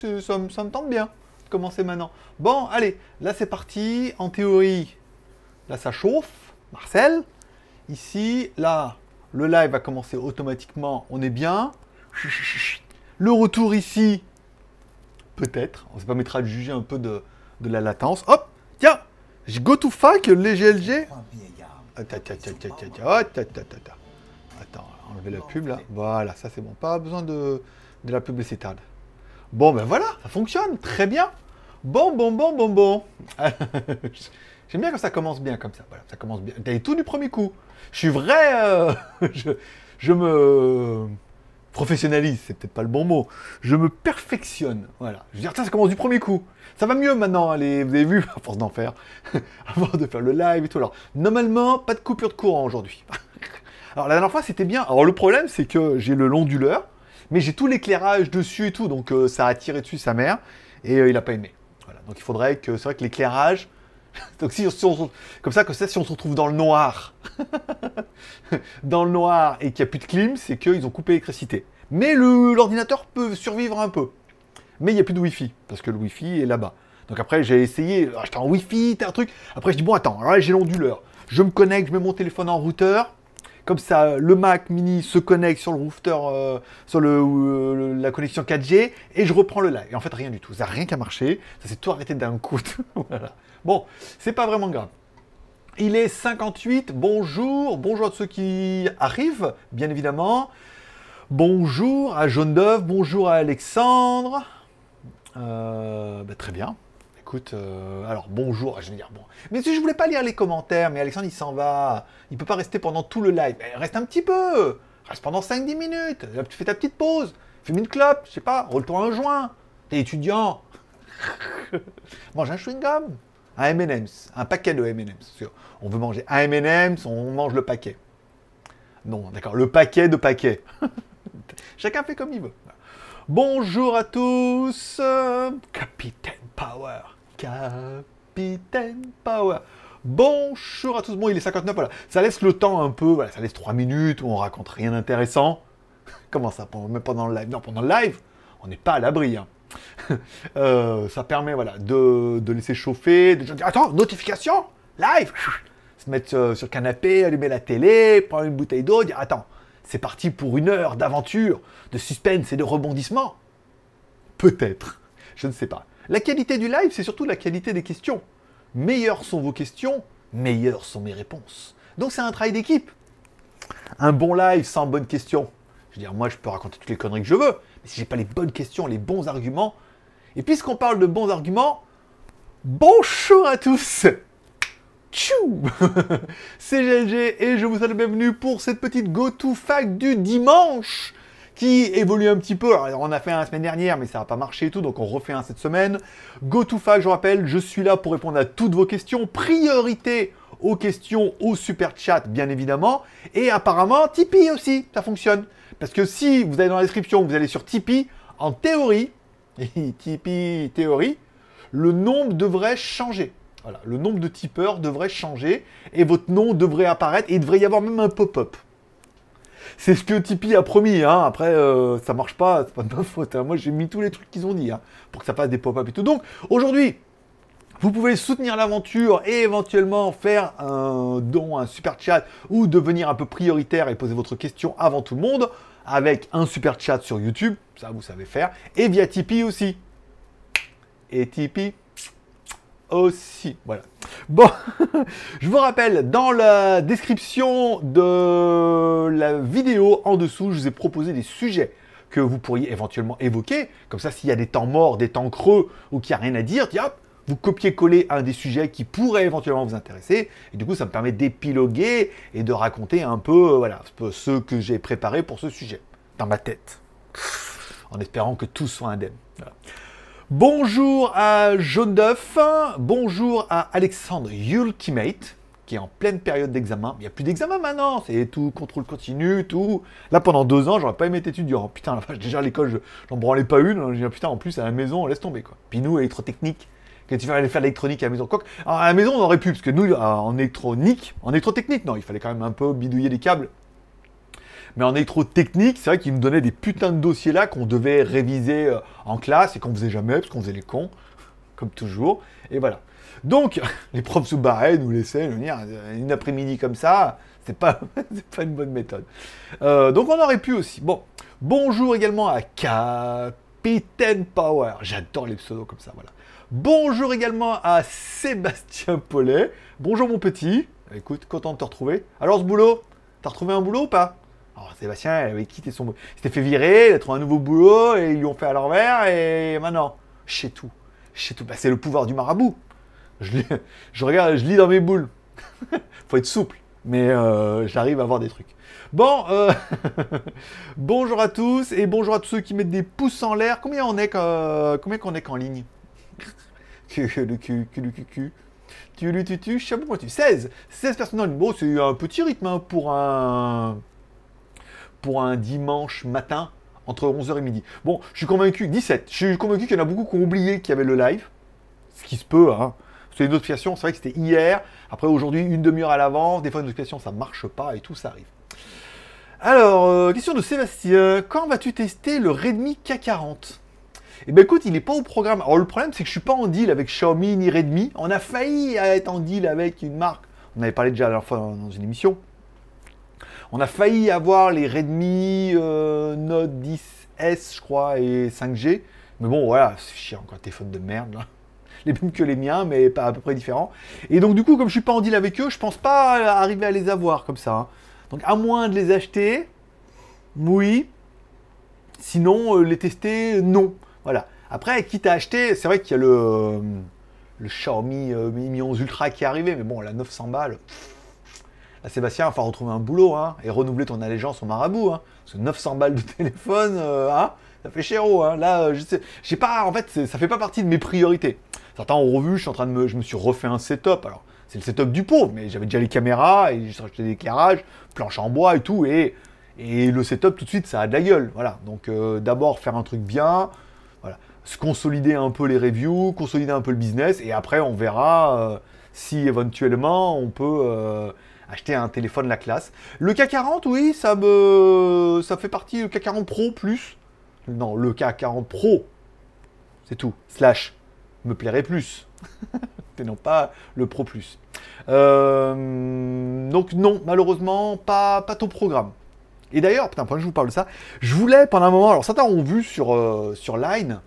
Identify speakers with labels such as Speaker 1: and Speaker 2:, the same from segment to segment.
Speaker 1: c'est- ça, me- ça me tente bien de commencer maintenant. Bon, allez, là c'est parti. En théorie, là ça chauffe. Marcel, ici, là, le live va commencer automatiquement. On est bien. Le retour ici, peut-être. On se permettra de juger un peu de, de la latence. Hop, tiens, je go to fuck les GLG. Attends, attends, attends. Attends, enlever la pub là. Voilà, ça c'est bon. Pas besoin de, de la publicité. Bon, ben voilà, ça fonctionne. Très bien. Bon, bon, bon, bon, bon. J'aime bien quand ça commence bien comme ça. Voilà, ça commence bien. T'as tout du premier coup. Je suis vrai. euh, je, me professionnalise, c'est peut-être pas le bon mot. Je me perfectionne. Voilà. Je veux dire, ça commence du premier coup. Ça va mieux maintenant, allez, vous avez vu, à force d'en faire, avant de faire le live et tout. Alors, normalement, pas de coupure de courant aujourd'hui. Alors, la dernière fois, c'était bien. Alors, le problème, c'est que j'ai le l'onduleur, mais j'ai tout l'éclairage dessus et tout, donc euh, ça a tiré dessus sa mère, et euh, il a pas aimé. Donc, il faudrait que, c'est vrai que l'éclairage, donc si, on se- comme ça, ça, si on se retrouve dans le noir, dans le noir et qu'il n'y a plus de clim, c'est qu'ils ont coupé l'électricité. Mais l'ordinateur peut survivre un peu. Mais il n'y a plus de Wi-Fi, parce que le Wi-Fi est là-bas. Donc après, j'ai essayé, j'étais en Wi-Fi, t'as un truc. Après, je dis, bon, attends, alors là, j'ai l'onduleur. Je me connecte, je mets mon téléphone en routeur. Comme ça, le Mac mini se connecte sur le routeur, sur le, euh, le- la connexion 4G, et je reprends le live. Et en fait, rien du tout. Ça n'a rien qu'à marcher. Ça s'est tout arrêté d'un coup. Bon, c'est pas vraiment grave. Il est 58. Bonjour. Bonjour à ceux qui arrivent, bien évidemment. Bonjour à Jaune d'œuf. Bonjour à Alexandre. Euh, bah, très bien. Écoute, euh, alors bonjour, je vais dire bon. Mais si je voulais pas lire les commentaires, mais Alexandre il s'en va. Il peut pas rester pendant tout le live. Eh, reste un petit peu. Reste pendant 5-10 minutes. Là, tu fais ta petite pause. Fume une clope, je sais pas, roule-toi un joint. T'es étudiant. Mange un chewing-gum. Un M&M's. Un paquet de M&M's. On veut manger un M&M's, on mange le paquet. Non, d'accord, le paquet de paquets. Chacun fait comme il veut. Bonjour à tous, euh, Capitaine Power, Capitaine Power. Bonjour à tous. Bon, il est 59, voilà. Ça laisse le temps un peu, voilà, ça laisse 3 minutes où on raconte rien d'intéressant. Comment ça, même pendant le live? Non, pendant le live, on n'est pas à l'abri. hein. Euh, ça permet, voilà, de, de laisser chauffer, de dire, attends, notification, live, se mettre euh, sur le canapé, allumer la télé, prendre une bouteille d'eau, dire, attends, c'est parti pour une heure d'aventure, de suspense et de rebondissement. Peut-être, je ne sais pas. La qualité du live, c'est surtout la qualité des questions. Meilleures sont vos questions, meilleures sont mes réponses. Donc c'est un travail d'équipe. Un bon live sans bonnes questions. Je veux dire, moi je peux raconter toutes les conneries que je veux, mais si j'ai pas les bonnes questions, les bons arguments. Et puisqu'on parle de bons arguments, bonjour à tous Tchou C'est GLG et je vous souhaite la bienvenue pour cette petite go-to-fac du dimanche qui évolue un petit peu. Alors, on a fait un la semaine dernière, mais ça n'a pas marché et tout, donc on refait un cette semaine. Go-to-fac, je rappelle, je suis là pour répondre à toutes vos questions. Priorité aux questions au super chat, bien évidemment. Et apparemment, Tipeee aussi, ça fonctionne. Parce que si vous allez dans la description, vous allez sur Tipeee, en théorie, Tipeee théorie, le nombre devrait changer. Voilà, le nombre de tipeurs devrait changer et votre nom devrait apparaître et il devrait y avoir même un pop-up. C'est ce que Tipeee a promis, hein. après euh, ça marche pas, c'est pas de ma faute. hein. Moi j'ai mis tous les trucs qu'ils ont dit hein, pour que ça fasse des pop-up et tout. Donc aujourd'hui, vous pouvez soutenir l'aventure et éventuellement faire un don, un super chat ou devenir un peu prioritaire et poser votre question avant tout le monde avec un super chat sur YouTube, ça vous savez faire, et via Tipeee aussi. Et Tipeee aussi, voilà. Bon, je vous rappelle, dans la description de la vidéo en dessous, je vous ai proposé des sujets que vous pourriez éventuellement évoquer. Comme ça, s'il y a des temps morts, des temps creux ou qu'il n'y a rien à dire, tiens, vous copiez-coller un des sujets qui pourrait éventuellement vous intéresser. Et du coup, ça me permet d'épiloguer et de raconter un peu, euh, voilà, ce que j'ai préparé pour ce sujet dans ma tête. En espérant que tout soit indemne. Bonjour à Jaune d'œuf, bonjour à Alexandre Ultimate, qui est en pleine période d'examen. Il n'y a plus d'examen maintenant, c'est tout contrôle continu, tout. Là, pendant deux ans, j'aurais pas aimé être étudiant. Oh, putain, déjà à l'école, je- j'en branlais pas une. J'ai dit, putain, en plus, à la maison, laisse tomber, quoi. Puis nous, électrotechnique, quand tu vas aller faire l'électronique à la maison, que- Alors, à la maison, on aurait pu, parce que nous, en électronique, en électrotechnique, non, il fallait quand même un peu bidouiller des câbles. Mais en électro technique, c'est vrai qu'il me donnait des putains de dossiers là qu'on devait réviser euh, en classe et qu'on faisait jamais parce qu'on faisait les cons, comme toujours. Et voilà. Donc, les profs se barraient, nous laissaient, nous dire, une après-midi comme ça, c'est pas, pas une bonne méthode. Euh, donc, on aurait pu aussi. Bon, bonjour également à Capitaine Power. J'adore les pseudos comme ça, voilà. Bonjour également à Sébastien Paulet. Bonjour mon petit. Écoute, content de te retrouver. Alors ce boulot, t'as retrouvé un boulot ou pas? Alors Sébastien il avait quitté son. Il s'était fait virer, il a trouvé un nouveau boulot et ils lui ont fait à l'envers et maintenant, sais tout. Sais tout. Bah, c'est le pouvoir du marabout. Je, regarde, je lis dans mes boules. Faut être souple, mais euh, j'arrive à voir des trucs. Bon, euh, bonjour à tous et bonjour à tous ceux qui mettent des pouces en l'air. Combien on est, combien qu'on est qu'en ligne? Le cul, le cul, tu le tu tu, chapeau pointu. 16 16 personnes en ligne. Bon, c'est un petit rythme hein, pour un pour un dimanche matin entre 11h et midi. Bon, je suis convaincu, 17, je suis convaincu qu'il y en a beaucoup qui ont oublié qu'il y avait le live, ce qui se peut, hein. C'est une notification, c'est vrai que c'était hier, après aujourd'hui, une demi-heure à l'avance, des fois une notification ça marche pas et tout, ça arrive. Alors, euh, question de Sébastien, quand vas-tu tester le Redmi K40 eh ben écoute, il n'est pas au programme. Alors le problème, c'est que je suis pas en deal avec Xiaomi ni Redmi. On a failli être en deal avec une marque. On avait parlé déjà la dernière fois dans une émission. On a failli avoir les Redmi euh, Note 10S, je crois, et 5G. Mais bon, voilà, c'est chiant, encore téléphone de merde. Les mêmes que les miens, mais pas à peu près différents. Et donc, du coup, comme je suis pas en deal avec eux, je pense pas arriver à les avoir comme ça. Hein. Donc, à moins de les acheter, oui. Sinon, euh, les tester, non. Voilà. Après, quitte à acheter, c'est vrai qu'il y a le, le Xiaomi euh, Mi 11 Ultra qui est arrivé, mais bon, la 900 balles. Là, Sébastien, il va retrouver un boulot hein, et renouveler ton allégeance au marabout. Hein, parce que 900 balles de téléphone, euh, hein, ça fait chéro. Hein. Là, je sais, j'ai pas, en fait, ça fait pas partie de mes priorités. Certains ont revu, je suis en train de me, je me suis refait un setup. Alors, c'est le setup du pauvre, mais j'avais déjà les caméras et j'ai acheté des éclairages, planches en bois et tout, et, et le setup tout de suite, ça a de la gueule. Voilà. Donc, euh, d'abord faire un truc bien se consolider un peu les reviews, consolider un peu le business, et après on verra euh, si éventuellement on peut euh, acheter un téléphone la classe. Le K40, oui, ça me, ça fait partie le K40 Pro plus. Non, le K40 Pro, c'est tout. Slash me plairait plus. et non pas le Pro plus. Euh, donc non, malheureusement, pas, pas ton programme. Et d'ailleurs, putain, pendant que je vous parle de ça, je voulais pendant un moment, alors certains ont vu sur, sur Line,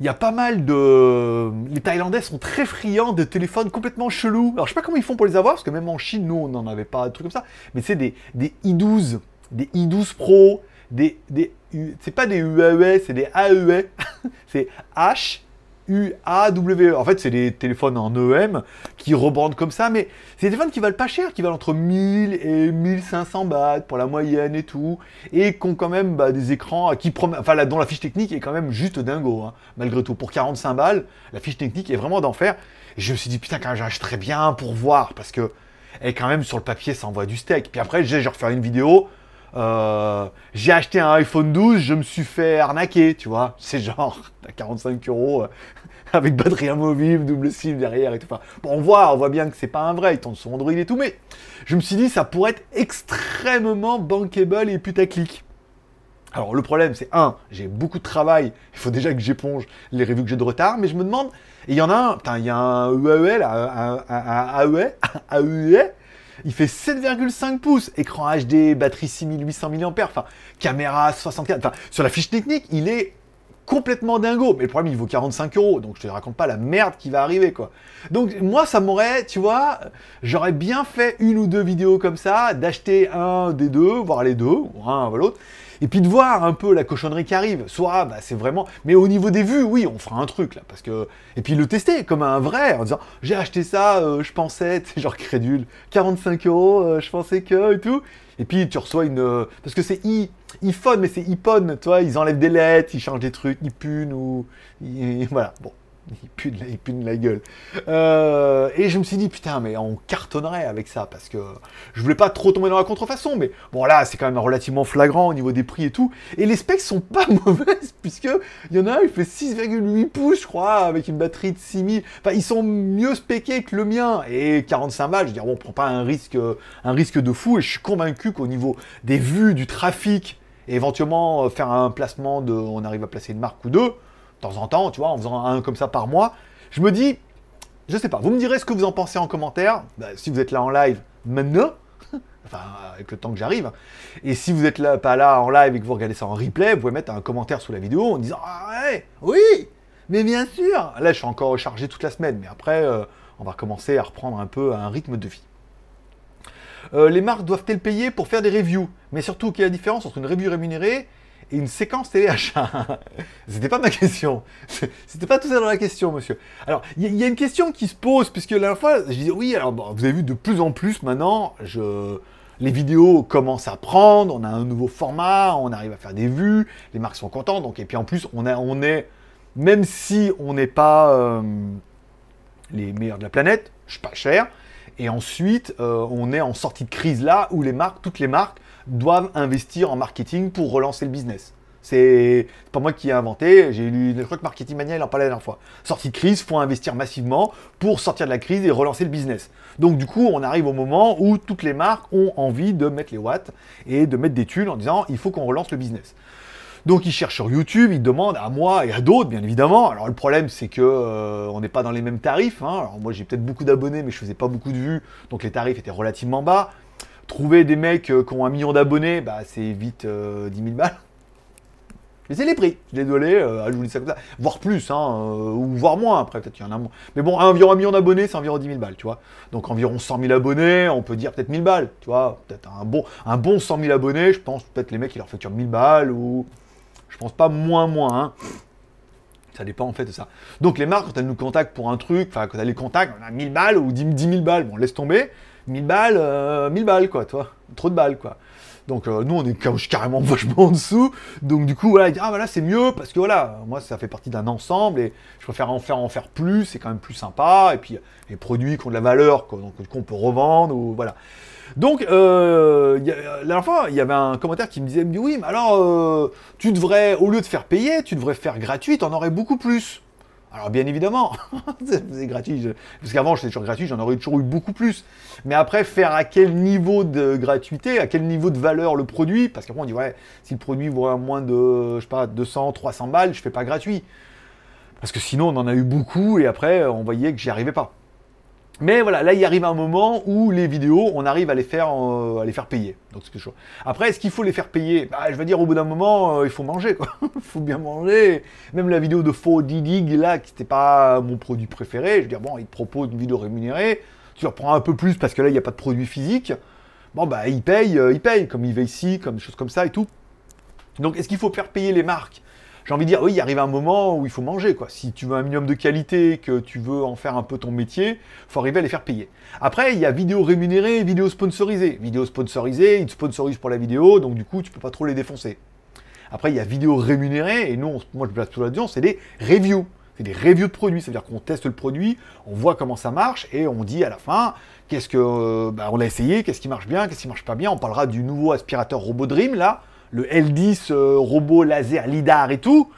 Speaker 1: il y a pas mal de... Les Thaïlandais sont très friands de téléphones complètement chelous. Alors je sais pas comment ils font pour les avoir, parce que même en Chine, nous, on n'en avait pas de trucs comme ça. Mais c'est des, des i12, des i12 Pro, des... des c'est pas des UAE, c'est des AEE. c'est H UAWE. En fait, c'est des téléphones en EM qui rebandent comme ça, mais c'est des téléphones qui valent pas cher, qui valent entre 1000 et 1500 bahts pour la moyenne et tout, et qui ont quand même bah, des écrans qui enfin, dont la fiche technique est quand même juste dingo, hein, malgré tout. Pour 45 balles, la fiche technique est vraiment d'enfer. Et je me suis dit, putain, quand j'achèterais bien pour voir, parce que, et quand même, sur le papier, ça envoie du steak. Puis après, j'ai refaire une vidéo. Euh, j'ai acheté un iPhone 12, je me suis fait arnaquer, tu vois. C'est genre, à 45 euros, euh, avec batterie amovible, double SIM derrière et tout. Bon, on voit, on voit bien que c'est pas un vrai, il tourne sur Android et tout, mais je me suis dit, ça pourrait être extrêmement bankable et putaclic. Alors, le problème, c'est un, j'ai beaucoup de travail, il faut déjà que j'éponge les reviews que j'ai de retard, mais je me demande, il y en a un, putain, il y a un UAE là, un, un, un AEE, il fait 7,5 pouces, écran HD, batterie 6800 mAh, enfin, caméra 64, enfin, sur la fiche technique, il est complètement dingo. Mais le problème, il vaut 45 euros, donc je te raconte pas la merde qui va arriver, quoi. Donc, moi, ça m'aurait, tu vois, j'aurais bien fait une ou deux vidéos comme ça, d'acheter un des deux, voire les deux, ou un, ou l'autre, et puis de voir un peu la cochonnerie qui arrive. Soit, bah, c'est vraiment. Mais au niveau des vues, oui, on fera un truc là. Parce que. Et puis le tester comme un vrai, en disant j'ai acheté ça, euh, je pensais, c'est genre crédule, 45 euros, euh, je pensais que et tout. Et puis tu reçois une. Euh, parce que c'est i, iPhone, mais c'est iPhone, tu vois, ils enlèvent des lettres, ils changent des trucs, ils punent ou. voilà, bon. Il pue de la, il pue de la gueule. Euh, et je me suis dit, putain, mais on cartonnerait avec ça, parce que je voulais pas trop tomber dans la contrefaçon, mais bon, là, c'est quand même relativement flagrant au niveau des prix et tout. Et les specs sont pas mauvaises, puisque il y en a un, il fait 6,8 pouces, je crois, avec une batterie de 6000. Enfin, ils sont mieux spéqués que le mien. Et 45 balles, je veux dire, bon, on prend pas un risque, un risque de fou, et je suis convaincu qu'au niveau des vues, du trafic, éventuellement euh, faire un placement de, on arrive à placer une marque ou deux, temps en temps, tu vois, en faisant un comme ça par mois, je me dis, je sais pas, vous me direz ce que vous en pensez en commentaire, bah, si vous êtes là en live maintenant, enfin avec le temps que j'arrive, et si vous n'êtes là, pas là en live et que vous regardez ça en replay, vous pouvez mettre un commentaire sous la vidéo en disant, ah oui, mais bien sûr, là je suis encore rechargé toute la semaine, mais après, euh, on va commencer à reprendre un peu un rythme de vie. Euh, les marques doivent-elles payer pour faire des reviews? Mais surtout, quelle est la différence entre une review rémunérée et une séquence téléachat C'était pas ma question. C'était pas tout ça dans la question, monsieur. Alors, il y, a une question qui se pose, puisque la fois, je disais, oui, alors vous avez vu de plus en plus maintenant, je... les vidéos commencent à prendre, on a un nouveau format, on arrive à faire des vues, les marques sont contentes, donc, et puis en plus, on, on est, même si on n'est pas euh, les meilleurs de la planète, je suis pas cher, et ensuite, euh, on est en sortie de crise là où les marques, toutes les marques, doivent investir en marketing pour relancer le business. C'est pas moi qui ai inventé, j'ai lu, crois que Marketing Mania, il en parlait la dernière fois. Sortie de crise, faut investir massivement pour sortir de la crise et relancer le business. Donc du coup, on arrive au moment où toutes les marques ont envie de mettre les watts et de mettre des thunes en disant il faut qu'on relance le business. Donc ils cherchent sur YouTube, ils demandent à moi et à d'autres, bien évidemment. Alors le problème, c'est que euh, on n'est pas dans les mêmes tarifs. Hein. Alors moi, j'ai peut-être beaucoup d'abonnés, mais je faisais pas beaucoup de vues, donc les tarifs étaient relativement bas. Trouver des mecs euh, qui ont un million d'abonnés, bah, c'est vite 10 euh, 000 balles. Mais c'est les prix, désolé, je vous dis ça comme ça. Voire plus, hein, ou voire moins, après peut-être qu'il y en a moins. Mais bon, environ un million d'abonnés, c'est environ 10 000 balles, tu vois. Donc environ 100 000 abonnés, on peut dire peut-être 1000 balles, tu vois. Peut-être un bon, un bon 100 000 abonnés, je pense peut-être les mecs, ils leur facturent 1000 balles, ou je pense pas moins moins. Hein. Ça dépend en fait de ça. Donc les marques, quand elles nous contactent pour un truc, enfin quand elles les contactent, on a 1000 balles ou 10, 000 balles, bon laisse tomber. 1000 balles, 1000 euh, balles quoi, toi. Trop de balles quoi. Donc euh, nous on est carrément vachement en dessous. Donc du coup voilà, ah voilà c'est mieux parce que voilà, moi ça fait partie d'un ensemble et je préfère en faire en faire plus, c'est quand même plus sympa. Et puis les produits qui ont de la valeur, qu'on peut revendre ou voilà. Donc, euh, la dernière fois, il y avait un commentaire qui me disait, oui, mais alors, euh, tu devrais, au lieu de faire payer, tu devrais faire gratuit, t'en aurais beaucoup plus. Alors bien évidemment, c'est gratuit, parce qu'avant j'étais toujours gratuit, j'en aurais toujours eu beaucoup plus. Mais après, faire à quel niveau de gratuité, à quel niveau de valeur le produit, parce qu'après on dit, ouais, si le produit vaut moins de, je sais pas, 200, 300 balles, je fais pas gratuit. Parce que sinon on en a eu beaucoup et après on voyait que j'y arrivais pas. Mais voilà, là il arrive un moment où les vidéos, on arrive à les faire, euh, payer. Donc c'est. Après, est-ce qu'il faut les faire payer? Bah, Je veux dire, au bout d'un moment, euh, il faut manger. Il faut bien manger. Même la vidéo de Faux Didig, là, qui n'était pas mon produit préféré, je veux dire, bon, ils te proposent une vidéo rémunérée, tu leur un peu plus parce que là, il n'y a pas de produit physique. Bon, bah, ils payent, euh, ils comme ils ici, comme des choses comme ça et tout. Donc, est-ce qu'il faut faire payer les marques? J'ai envie de dire, oui, il arrive un moment où il faut manger, quoi. Si tu veux un minimum de qualité, que tu veux en faire un peu ton métier, faut arriver à les faire payer. Après, il y a vidéo rémunérée vidéo sponsorisée. Vidéo sponsorisée, ils te sponsorisent pour la vidéo, donc du coup, tu peux pas trop les défoncer. Après, il y a vidéo rémunérée, et nous, moi, je place tout là-dedans, c'est des reviews. C'est des reviews de produits, c'est-à-dire qu'on teste le produit, on voit comment ça marche, et on dit à la fin, qu'est-ce que, euh, bah, on a essayé, qu'est-ce qui marche bien, qu'est-ce qui marche pas bien. On parlera du nouveau aspirateur Robot Dream, là, le L10 euh, robot laser lidar et tout,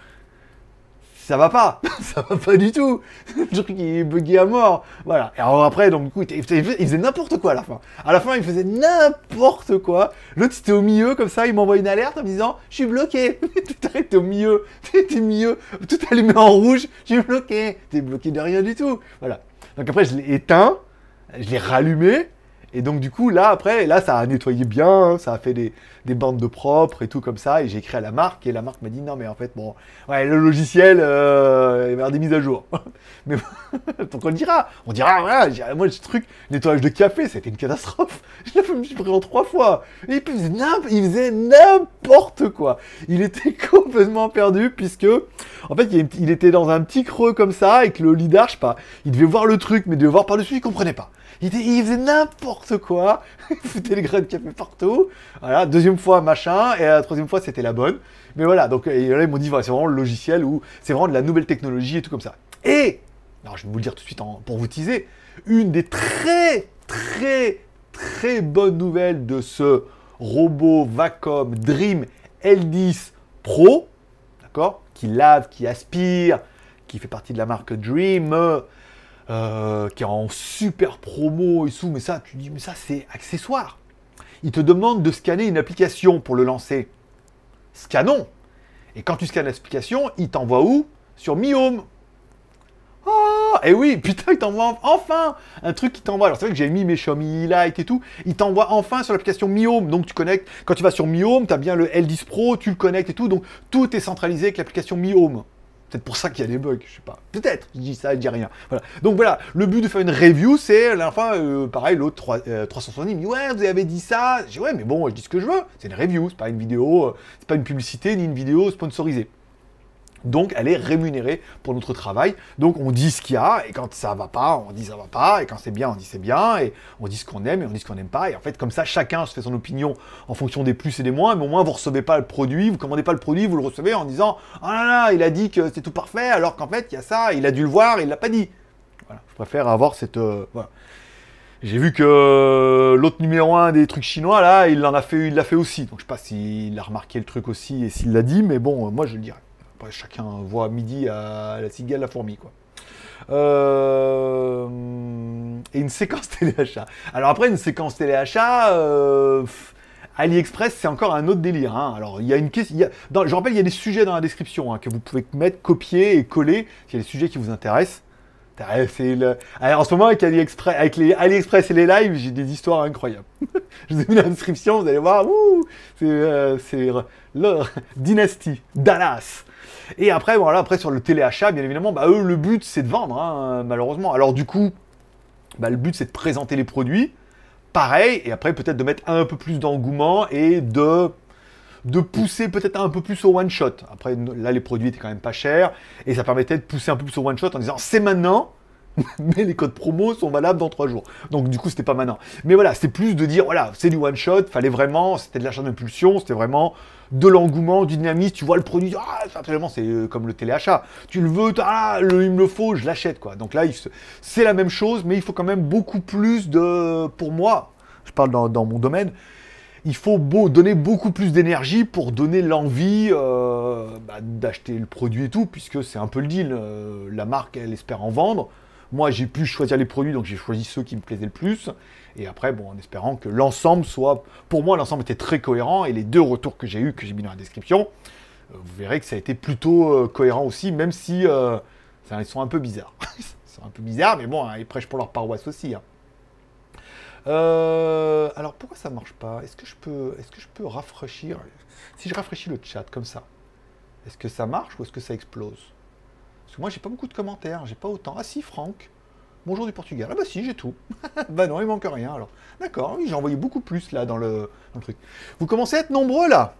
Speaker 1: ça va pas, ça va pas du tout. Le truc il est bugué à mort. Voilà. Et alors après, donc du coup, il faisait n'importe quoi à la fin. À la fin, il faisait n'importe quoi. L'autre, c'était au milieu, comme ça, il m'envoie une alerte en me disant Je suis bloqué. tout arrêté au milieu. T'es milieu. Tout allumé en rouge. Je suis bloqué. T'es bloqué de rien du tout. Voilà. Donc après, je l'ai éteint. Je l'ai rallumé. Et donc du coup, là, après, là, ça a nettoyé bien, ça a fait des, bandes de propre et tout comme ça, et j'ai écrit à la marque, et la marque m'a dit, non, mais en fait, bon, ouais, le logiciel, euh, il va y avoir des mises à jour. mais donc on le dira, on dira, voilà, moi, ce truc, nettoyage de café, c'était une catastrophe. Je l'ai suis pris en trois fois. Et puis, il faisait n'importe quoi. Il était complètement perdu, puisque, en fait, il était dans un petit creux comme ça, et que le leader, je sais pas, il devait voir le truc, mais devait voir par-dessus, il comprenait pas. Il, faisait n'importe quoi. il foutait les grains de café partout. Voilà, deuxième fois, machin. Et la troisième fois, c'était la bonne. Mais voilà, donc et là, ils m'ont dit, voilà, c'est vraiment le logiciel où c'est vraiment de la nouvelle technologie et tout comme ça. Et, alors je vais vous le dire tout de suite pour vous teaser, une des très, très, très bonnes nouvelles de ce robot Vacom Dream L10 Pro, d'accord Qui lave, qui aspire, qui fait partie de la marque Dream, euh, qui est en super promo et tout, mais ça, tu dis, mais ça, c'est accessoire. Il te demande de scanner une application pour le lancer. Scannons. Et quand tu scannes l'application, il t'envoie où? Sur Mi Home. Oh, et oui, putain, il t'envoie enfin un truc qui t'envoie. Alors c'est vrai que j'ai mis mes Xiaomi Lite et tout. Il t'envoie enfin sur l'application Mi Home. Donc tu connectes. Quand tu vas sur Mi Home, tu as bien le L10 Pro, tu le connectes et tout. Donc tout est centralisé avec l'application Mi Home. Peut-être pour ça qu'il y a des bugs, je sais pas. Peut-être, je dis ça, je dis rien. Voilà. Donc voilà, le but de faire une review, c'est la fin, euh, pareil, l'autre 370 il me dit Ouais, vous avez dit ça. Dis Ouais, mais bon, je dis ce que je veux. C'est une review, c'est pas une vidéo, euh, c'est pas une publicité ni une vidéo sponsorisée. Donc elle est rémunérée pour notre travail. Donc on dit ce qu'il y a, et quand ça va pas, on dit ça va pas, et quand c'est bien, on dit c'est bien, et on dit ce qu'on aime, et on dit ce qu'on n'aime pas. Et en fait, comme ça, chacun se fait son opinion en fonction des plus et des moins, mais au moins vous recevez pas le produit, vous commandez pas le produit, vous le recevez en disant Oh là là, il a dit que c'est tout parfait, alors qu'en fait, il y a ça, il a dû le voir, il l'a pas dit. Voilà, je préfère avoir cette. Euh. J'ai vu que l'autre numéro 1 des trucs chinois, là, il en a fait, il l'a fait aussi. Donc je sais pas s'il a remarqué le truc aussi et s'il l'a dit, mais bon, moi je le dirais chacun voit midi à la cigale, la fourmi, quoi. Euh, et une séquence téléachat. Alors après, une séquence téléachat, euh... AliExpress, c'est encore un autre délire. Hein. Alors, il y a une question. je rappelle, il y a des sujets dans la description hein, que vous pouvez mettre, copier et coller. Il y a des sujets qui vous intéressent. en ce moment, avec AliExpress, avec les AliExpress et les lives, j'ai des histoires incroyables. je vous ai mis la description, vous allez voir. c'est euh, Dynasty, Dallas. Et après, voilà, après sur le téléachat, bien évidemment, bah, eux, le but c'est de vendre, hein, malheureusement. Alors du coup, bah, le but c'est de présenter les produits, pareil, et après peut-être de mettre un peu plus d'engouement et de de pousser peut-être un peu plus au one shot. Après, là, les produits étaient quand même pas chers, et ça permettait de pousser un peu plus au one shot en disant c'est maintenant, mais les codes promo sont valables dans trois jours. Donc du coup, c'était pas maintenant. Mais voilà, c'est plus de dire voilà, c'est du one shot, fallait vraiment, c'était de l'achat d'impulsion, c'était vraiment de l'engouement, du dynamisme, tu vois le produit, ah, c'est euh, comme le téléachat. Tu le veux, ah, il me le faut, je l'achète, quoi. Donc là, c'est la même chose, mais il faut quand même beaucoup plus de, pour moi, je parle dans, mon domaine, il faut beau, donner beaucoup plus d'énergie pour donner l'envie euh, bah, d'acheter le produit et tout, puisque c'est un peu le deal. Euh, la marque, elle espère en vendre. Moi, j'ai pu choisir les produits, donc j'ai choisi ceux qui me plaisaient le plus. Et après, bon, en espérant que l'ensemble soit. Pour moi, l'ensemble était très cohérent. Et les deux retours que j'ai eus, que j'ai mis dans la description, euh, vous verrez que ça a été plutôt euh, cohérent aussi, même si euh, ils sont un peu bizarres. ils sont un peu bizarres, mais bon, hein, ils prêchent pour leur paroisse aussi. Hein. alors pourquoi ça marche pas? Est-ce que je peux, est-ce que je peux rafraîchir? Si je rafraîchis le chat comme ça, est-ce que ça marche ou est-ce que ça explose? Moi j'ai pas beaucoup de commentaires, j'ai pas autant. Ah si, Franck. Bonjour du Portugal. Ah bah si, j'ai tout. bah non, il manque rien alors. D'accord, oui, j'ai envoyé beaucoup plus là dans le, truc. Vous commencez à être nombreux là,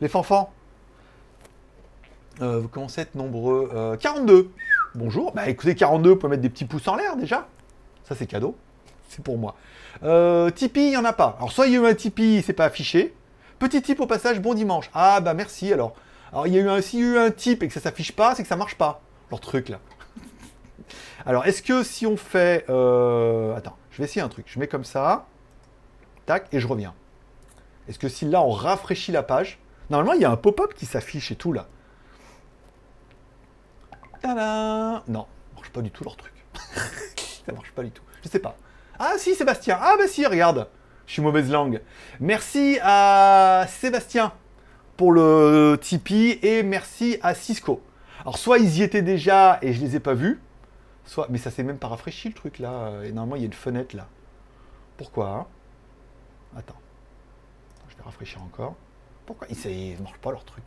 Speaker 1: les fanfans. Euh, vous commencez à être nombreux. 42. Euh, Bonjour. Bah écoutez, 42, vous pouvez mettre des petits pouces en l'air déjà. Ça c'est cadeau. C'est pour moi. Euh, Tipeee, il n'y en a pas. Alors eu un Tipeee, c'est pas affiché. Petit tip au passage, bon dimanche. Ah bah merci alors. Alors il y a eu un, s'il y a eu un type et que ça s'affiche pas, c'est que ça marche pas. Leur truc là. Alors, est-ce que si on fait... Euh, attends, je vais essayer un truc. Je mets comme ça. Tac, et je reviens. Est-ce que si là, on rafraîchit la page... Normalement, il y a un pop-up qui s'affiche et tout, là. Tadam Non, ça marche pas du tout leur truc. ça marche pas du tout. Je sais pas. Ah si, Sébastien. Ah bah si, regarde. Je suis mauvaise langue. Merci à Sébastien pour le Tipeee et merci à Cisco. Alors soit ils y étaient déjà et je les ai pas vus, Soit, mais ça s'est même pas rafraîchi le truc là. Et normalement, il y a une fenêtre là. Pourquoi hein? Attends. Je vais rafraîchir encore. Pourquoi? Ils ne marchent pas leur truc.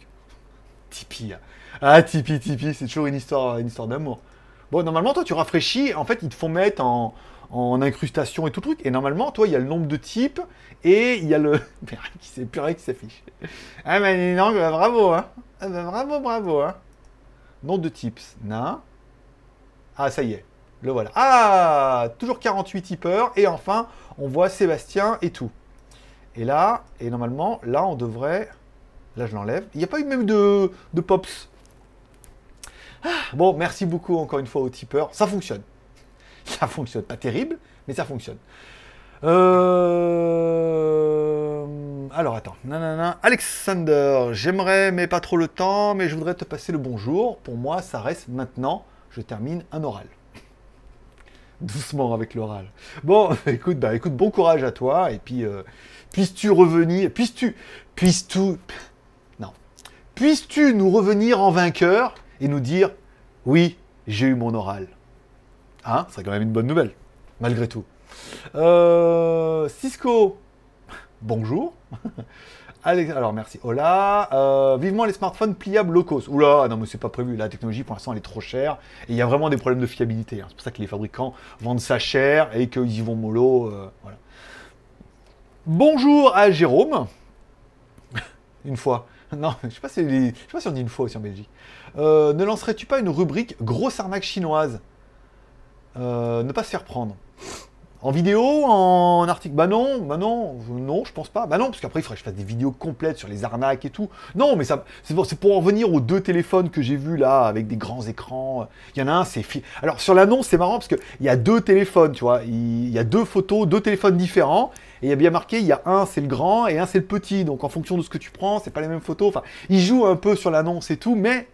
Speaker 1: Tipeee. Ah, Tipeee, Tipeee, c'est toujours une histoire, une histoire d'amour. Bon, normalement, toi, tu rafraîchis. En fait, ils te font mettre en, en incrustation et tout truc. Et normalement, toi, il y a le nombre de types et il y a le. C'est plus rien qui s'affiche. Ah, mais non, bah, bravo, hein. Ah, bah, bravo, bravo, hein. Nom de types. Na. Ah, ça y est. Le voilà. Ah Toujours 48 tipeurs. Et enfin, on voit Sébastien et tout. Et là, et normalement, là, on devrait... Là, je l'enlève. Il n'y a pas eu même de, de pops. Ah, bon, merci beaucoup encore une fois aux tipeurs. Ça fonctionne. Ça fonctionne. Pas terrible, mais ça fonctionne. Euh... Alors attends. Alexander, j'aimerais, mais pas trop le temps, mais je voudrais te passer le bonjour. Pour moi, ça reste maintenant. Je termine un oral. Doucement avec l'oral. Bon, écoute, bah, écoute, bon courage à toi, et puis euh, puisses-tu revenir, puisses-tu, puisses-tu, non, puisses-tu nous revenir en vainqueur et nous dire, oui, j'ai eu mon oral. Hein, c'est quand même une bonne nouvelle, malgré tout. Euh, Cisco, bonjour. alors merci. Hola. Euh, vivement les smartphones pliables low cost. Oula, non mais c'est pas prévu. La technologie pour l'instant elle est trop chère et il y a vraiment des problèmes de fiabilité. Hein. C'est pour ça que les fabricants vendent ça cher et qu'ils y vont mollo. Euh, voilà. Bonjour à Jérôme. une fois. Non, je sais pas si, sais pas si on dit une fois aussi en Belgique. ne lancerais-tu pas une rubrique grosse arnaque chinoise? Ne pas se faire prendre. En vidéo, en article Bah non, bah non, non, je pense pas. Bah non, parce qu'après, il faudrait que je fasse des vidéos complètes sur les arnaques et tout. Non, mais ça, c'est pour, en venir aux deux téléphones que j'ai vus là, avec des grands écrans. Il y en a un, c'est... Alors, sur l'annonce, c'est marrant, parce qu'il y a deux téléphones, tu vois. Il y a deux photos, deux téléphones différents. Et il y a bien marqué, il y a un, c'est le grand, et un, c'est le petit. Donc, en fonction de ce que tu prends, c'est pas les mêmes photos. Enfin, ils jouent un peu sur l'annonce et tout, mais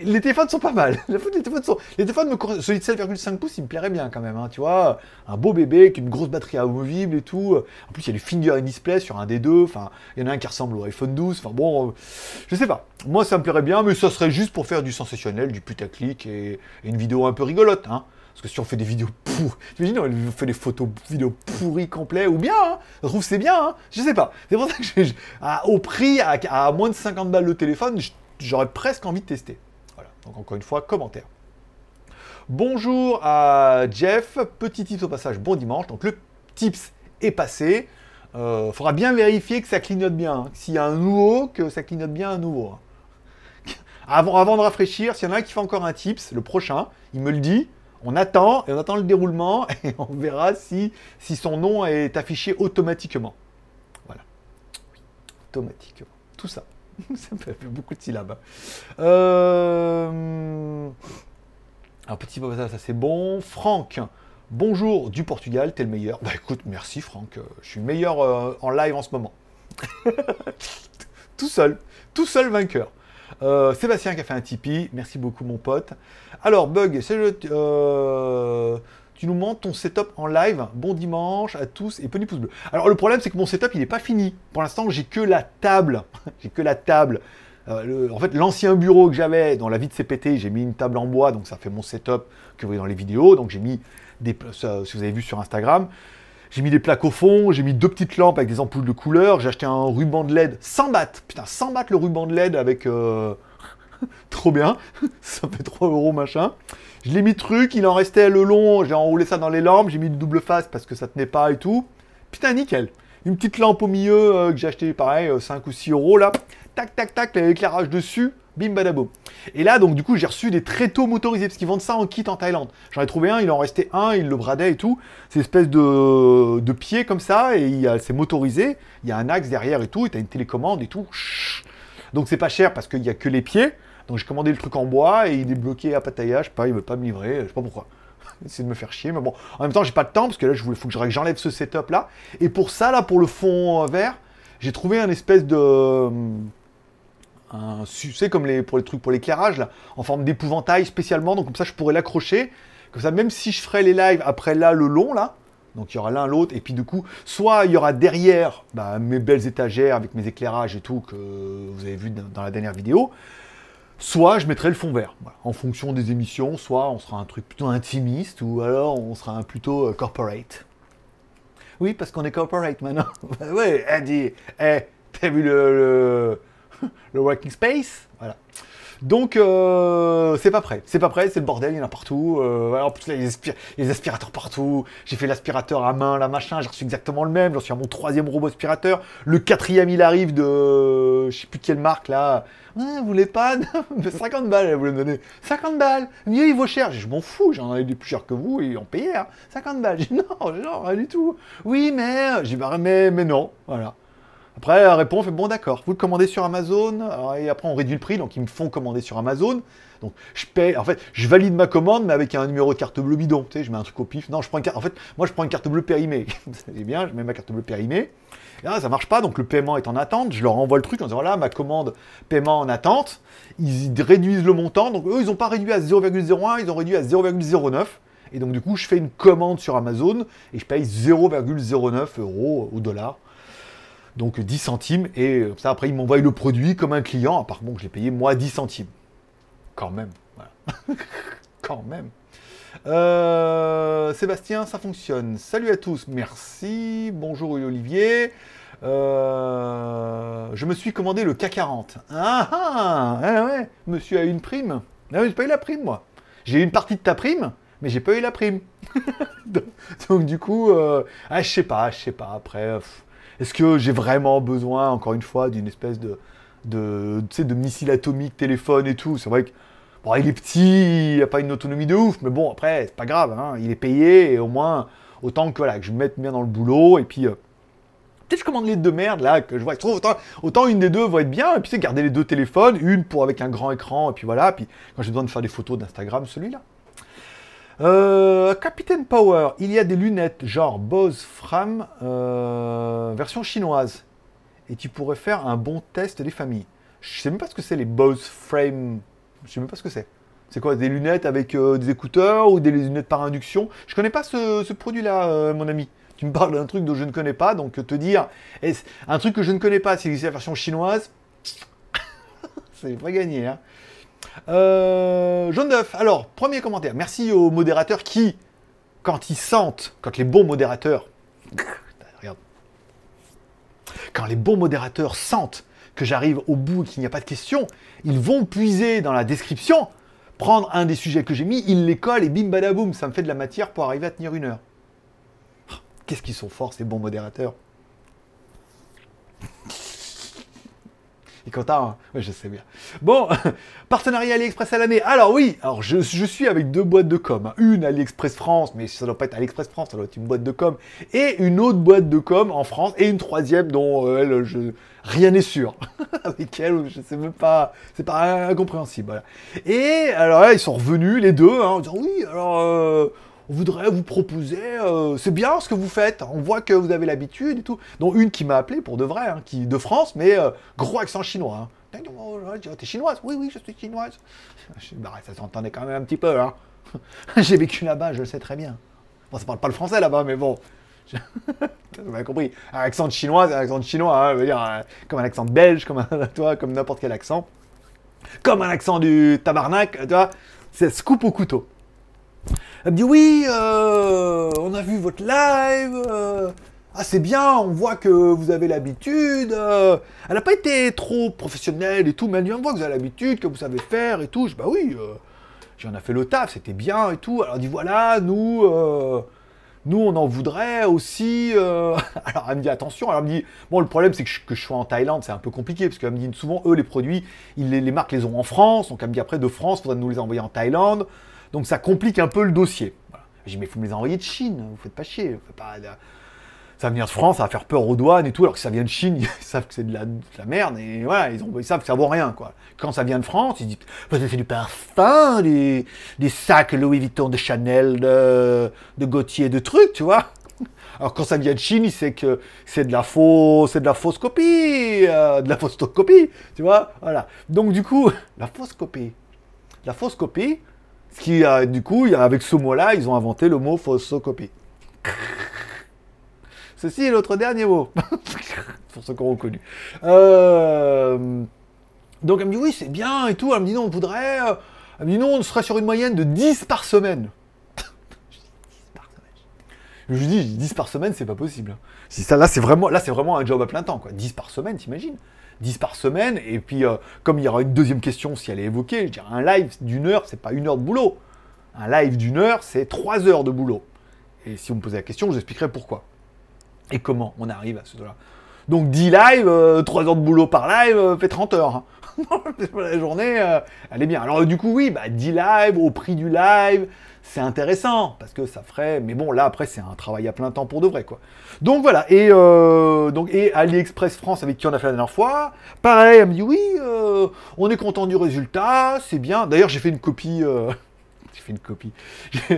Speaker 1: les téléphones sont pas mal. Les téléphones, sont... les téléphones me... celui de 7,5 pouces, il me plairait bien quand même. Hein, tu vois, un beau bébé avec une grosse batterie amovible et tout. En plus, il y a les finger display sur un des deux. Enfin, il y en a un qui ressemble au iPhone 12. Enfin bon, euh, je sais pas. Moi, ça me plairait bien, mais ça serait juste pour faire du sensationnel, du putaclic et... et une vidéo un peu rigolote. Hein. Parce que si on fait des vidéos pourries, t'imagines, on fait des photos vidéos pourries complets, ou bien, hein, je trouve c'est bien, hein, je sais pas. C'est pour ça que au prix, à, à, moins de 50 balles le téléphone, j'aurais presque envie de tester. Donc encore une fois, commentaire. Bonjour à Jeff, petit tips au passage, bon dimanche. Donc le tips est passé. Il euh, faudra bien vérifier que ça clignote bien. Hein. S'il y a un nouveau, que ça clignote bien à nouveau. Hein. Avant, avant de rafraîchir, s'il y en a un qui fait encore un tips, le prochain, il me le dit. On attend et on attend le déroulement et on verra si, si son nom est affiché automatiquement. Voilà. Automatiquement. Tout ça. ça fait beaucoup de syllabes. Euh... Un petit peu ça, ça c'est bon. Franck, bonjour du Portugal, t'es le meilleur. Bah écoute, merci Franck, je suis meilleur euh, en live en ce moment. tout seul, tout seul vainqueur. Euh, Sébastien qui a fait un Tipeee, merci beaucoup mon pote. Alors, Bug, c'est le... Euh, tu nous montres ton setup en live. Bon dimanche à tous et petit pouce bleu. Alors le problème c'est que mon setup il n'est pas fini. Pour l'instant j'ai que la table. j'ai que la table. Euh, en fait l'ancien bureau que j'avais dans la vie de CPT, j'ai mis une table en bois, donc ça fait mon setup que vous voyez dans les vidéos. Donc j'ai mis des, si vous avez vu sur Instagram, j'ai mis des plaques au fond, j'ai mis deux petites lampes avec des ampoules de couleur, j'ai acheté un ruban de LED 100 bahts. Putain, 100 bahts le ruban de LED avec... Euh, trop bien, ça fait 3 euros machin. Je l'ai mis truc, il en restait le long, j'ai enroulé ça dans les lampes, j'ai mis de double face parce que ça tenait pas et tout. Putain, nickel. Une petite lampe au milieu euh, que j'ai acheté pareil, 5 euh, ou 6 euros là. Tac, tac, tac, l'éclairage dessus. Bim badaboum. Et là, donc, du coup, j'ai reçu des tréteaux motorisés parce qu'ils vendent ça en kit en Thaïlande. J'en ai trouvé un, il en restait un, il le bradait et tout. C'est une espèce de, de pied comme ça et c'est motorisé. Il y a un axe derrière et tout, et t'as une télécommande et tout. Donc, c'est pas cher parce qu'il y a que les pieds. Donc j'ai commandé le truc en bois et il est bloqué à Pattaya, je sais pas, il veut pas me livrer, je sais pas pourquoi. C'est de me faire chier, mais bon, en même temps j'ai pas de temps parce que là il faut que j'enlève ce setup là. Et pour ça là, pour le fond vert, j'ai trouvé un espèce de euh, un sais, comme les, pour les trucs pour l'éclairage là, en forme d'épouvantail spécialement, donc comme ça je pourrais l'accrocher. Comme ça, même si je ferais les lives après là le long là, donc il y aura l'un l'autre, et puis du coup, soit il y aura derrière bah, mes belles étagères avec mes éclairages et tout que vous avez vu dans la dernière vidéo, soit je mettrai le fond vert, en fonction des émissions, soit on sera un truc plutôt intimiste, ou alors on sera un plutôt euh, corporate. Oui, parce qu'on est corporate maintenant. ouais, Eddie, eh, t'as vu le, le, working space? Voilà. Donc, euh, c'est pas prêt. C'est pas prêt, c'est le bordel, il y en a partout. Euh, en plus, là, il y a les, aspirateurs partout. J'ai fait l'aspirateur à main, la machin, j'ai reçu exactement le même. J'en suis à mon troisième robot aspirateur. Le quatrième, il arrive de. Je sais plus quelle marque là. Vous voulez pas 50 balles, elle voulait me donner. 50 balles Mieux, il vaut cher. Je m'en fous, j'en ai des plus chers que vous et on payait. Hein. 50 balles. J'ai non, non, rien du tout. Oui, mais. J'ai bah, mais, mais non. Voilà. Après, elle répond, fait bon, d'accord, vous le commandez sur Amazon, et après on réduit le prix, donc ils me font commander sur Amazon. Donc je paie, en fait, je valide ma commande, mais avec un numéro de carte bleue bidon. Tu sais, je mets un truc au pif. Non, je prends une carte. En fait, moi, je prends une carte bleue périmée. C'est bien, je mets ma carte bleue périmée. Et là, ça marche pas, donc le paiement est en attente. Je leur envoie le truc en disant voilà, ma commande paiement en attente. Ils réduisent le montant. Donc eux, ils n'ont pas réduit à 0,01, ils ont réduit à 0,09. Et donc du coup, je fais une commande sur Amazon et je paye 0,09 euros ou dollars donc 10 centimes, et ça après il m'envoie le produit comme un client, apparemment que je l'ai payé moi 10 centimes. Quand même. Quand même. Euh, Sébastien, ça fonctionne. Salut à tous, merci. Bonjour Olivier. Euh, je me suis commandé le K40. Ah ah, ah ouais, monsieur a une prime. Ah, j'ai pas eu la prime moi. J'ai eu une partie de ta prime, mais j'ai pas eu la prime. donc, du coup, euh, ah, je sais pas, je sais pas. Après, est-ce que j'ai vraiment besoin, encore une fois, d'une espèce de, de, de missile atomique, téléphone et tout? C'est vrai que il est petit, il n'a pas une autonomie de ouf, mais bon, après, c'est pas grave, hein, il est payé, et au moins, autant que, voilà, que je me mette bien dans le boulot, et puis... Euh, peut-être je commande les deux merdes là, que je vois. autant, autant une des deux va être bien, et puis c'est garder les deux téléphones, une pour avec un grand écran, et puis voilà, puis quand j'ai besoin de faire des photos d'Instagram, celui-là. Euh, Captain Power, il y a des lunettes genre Bose Fram euh, version chinoise. Et tu pourrais faire un bon test des familles. Je sais même pas ce que c'est les Bose Frame. Je sais même pas ce que c'est. C'est quoi Des lunettes avec euh, des écouteurs ou des lunettes par induction? Je connais pas ce, produit-là, mon ami. Tu me parles d'un truc dont je ne connais pas, donc te dire un truc que je ne connais pas, c'est la version chinoise, c'est pas gagné. Hein. Euh, jaune d'œuf. Alors, premier commentaire. Merci aux modérateurs qui, quand ils sentent, quand les bons modérateurs, regarde, quand les bons modérateurs sentent que j'arrive au bout et qu'il n'y a pas de questions, ils vont puiser dans la description, prendre un des sujets que j'ai mis, ils les collent et bim badaboum, ça me fait de la matière pour arriver à tenir une heure. Qu'est-ce qu'ils sont forts ces bons modérateurs Et content, hein Oui, je sais bien. Bon, partenariat AliExpress à l'année. Alors oui, alors je, suis avec deux boîtes de com. Hein. Une AliExpress France, mais ça doit pas être AliExpress France, ça doit être une boîte de com. Et une autre boîte de com en France. Et une troisième dont euh, elle, rien n'est sûr. avec elle, je sais même pas, c'est pas incompréhensible. Et alors là, ils sont revenus, les deux, hein, en disant oui, alors... Euh, voudrait vous proposer, euh, c'est bien ce que vous faites, on voit que vous avez l'habitude et tout. Dont une qui m'a appelé pour de vrai, hein, qui de France, mais euh, gros accent chinois. Hein. T'es chinoise? Oui, oui, je suis chinoise. Bah, ça s'entendait quand même un petit peu. Hein. J'ai vécu là-bas, je le sais très bien. Bon, ça parle pas le français là-bas, mais bon. Vous m'avez compris. Un accent chinois, un accent chinois, hein, euh, comme un accent belge, comme un, toi, comme n'importe quel accent. Comme un accent du tabarnak, tu vois. C'est scoop au couteau. Elle me dit oui, euh, on a vu votre live. Euh, ah c'est bien, on voit que vous avez l'habitude. Euh. elle n'a pas été trop professionnelle et tout, mais elle dit on voit que vous avez l'habitude, que vous savez faire et tout. Je bah oui, j'en ai fait le taf, c'était bien et tout. Alors elle dit voilà, nous, nous on en voudrait aussi. Alors elle me dit attention, alors elle me dit bon le problème c'est que je, que sois en Thaïlande, c'est un peu compliqué parce qu'elle me dit souvent eux les produits, les, les, marques les ont en France, donc elle me dit après de France, il faudrait nous les envoyer en Thaïlande. Donc ça complique un peu le dossier. J'ai dit, mais faut me les envoyer de Chine, vous faites pas chier. pas Ça va venir de France, ça va faire peur aux douanes et tout, alors que ça vient de Chine, ils savent que c'est de la, merde, et voilà, ils, ont, ils, savent que ça vaut rien, quoi. Quand ça vient de France, ils disent, c'est du parfum, des, des, sacs Louis Vuitton, de Chanel, de, Gauthier, de trucs, tu vois. Alors quand ça vient de Chine, il sait que c'est de la fausse, c'est de la fausse copie, euh, de la fausse copie, tu vois, voilà. Donc du coup, la fausse copie, la fausse copie, ce qui, a, du coup, avec ce mot-là, ils ont inventé le mot photocopie. Ceci est notre dernier mot. Pour ceux qui ont reconnu. Euh, donc elle me dit oui, c'est bien et tout. Elle me dit non, on voudrait. Euh, elle me dit non, on serait sur une moyenne de 10 par semaine. Je lui dis 10 par semaine, c'est pas possible. Si ça, là, c'est vraiment, vraiment un job à plein temps, quoi. 10 par semaine, t'imagines? 10 par semaine. Et puis, euh, comme il y aura une deuxième question si elle est évoquée, je dirais un live d'une heure, c'est pas une heure de boulot. Un live d'une heure, c'est 3 heures de boulot. Et si vous me posez la question, je vous expliquerai pourquoi. Et comment on arrive à ce là Donc 10 lives, 3 heures de boulot par live, fait 30 heures. Hein. la journée, elle est bien. Alors du coup, oui, bah, 10 lives au prix du live, c'est intéressant parce que ça ferait. Mais bon, là après, c'est un travail à plein temps pour de vrai, quoi. Donc voilà. Et euh, donc et AliExpress France avec qui on a fait la dernière fois, pareil, elle me dit oui, euh, on est content du résultat, c'est bien. D'ailleurs, j'ai fait une copie. Euh, j'ai fait une copie.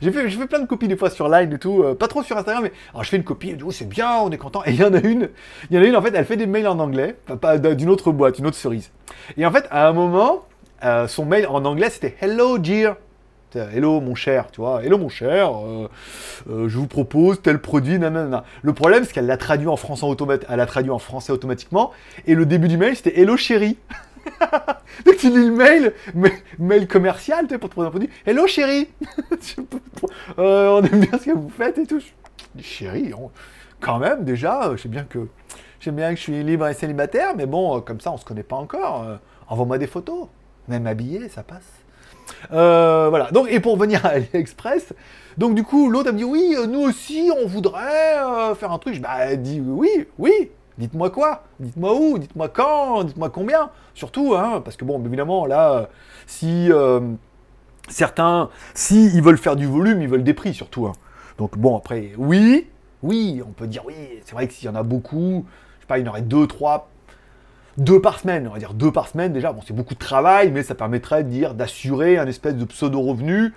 Speaker 1: j'ai fait, fait, plein de copies des fois sur Line et tout, pas trop sur Instagram, mais alors je fais une copie, et du c'est bien, on est content. Et il y en a une, il y en a une en fait, elle fait des mails en anglais, d'une autre boîte, une autre cerise. Et en fait, à un moment, son mail en anglais c'était Hello dear. Hello mon cher, tu vois, hello mon cher, euh, euh, je vous propose tel produit, nanana. Le problème, c'est qu'elle l'a traduit en français traduit en français automatiquement, et le début du mail, c'était hello chérie. Donc tu lis le mail, mail commercial, tu sais, pour te proposer un produit. Hello chérie, euh, on aime bien ce que vous faites et tout. Chérie, quand même déjà, je sais bien que j'aime bien que je suis libre et célibataire, mais bon, comme ça, on se connaît pas encore. Envoie-moi des photos, même habillé, ça passe. Euh, voilà. Donc, et pour venir à AliExpress, donc du coup, l'autre me dit oui, euh, nous aussi, on voudrait euh, faire un truc. Bah, dit oui, oui. Dites-moi quoi? Dites-moi où? Dites-moi quand? Dites-moi combien? Surtout, hein, parce que bon, évidemment, là, si certains, si ils veulent faire du volume, ils veulent des prix surtout. Hein. Donc bon, après, oui, oui, on peut dire oui. C'est vrai que s'il y en a beaucoup, je sais pas, il y en aurait deux, trois deux par semaine, on va dire deux par semaine déjà, bon c'est beaucoup de travail, mais ça permettrait de dire d'assurer un espèce de pseudo-revenu,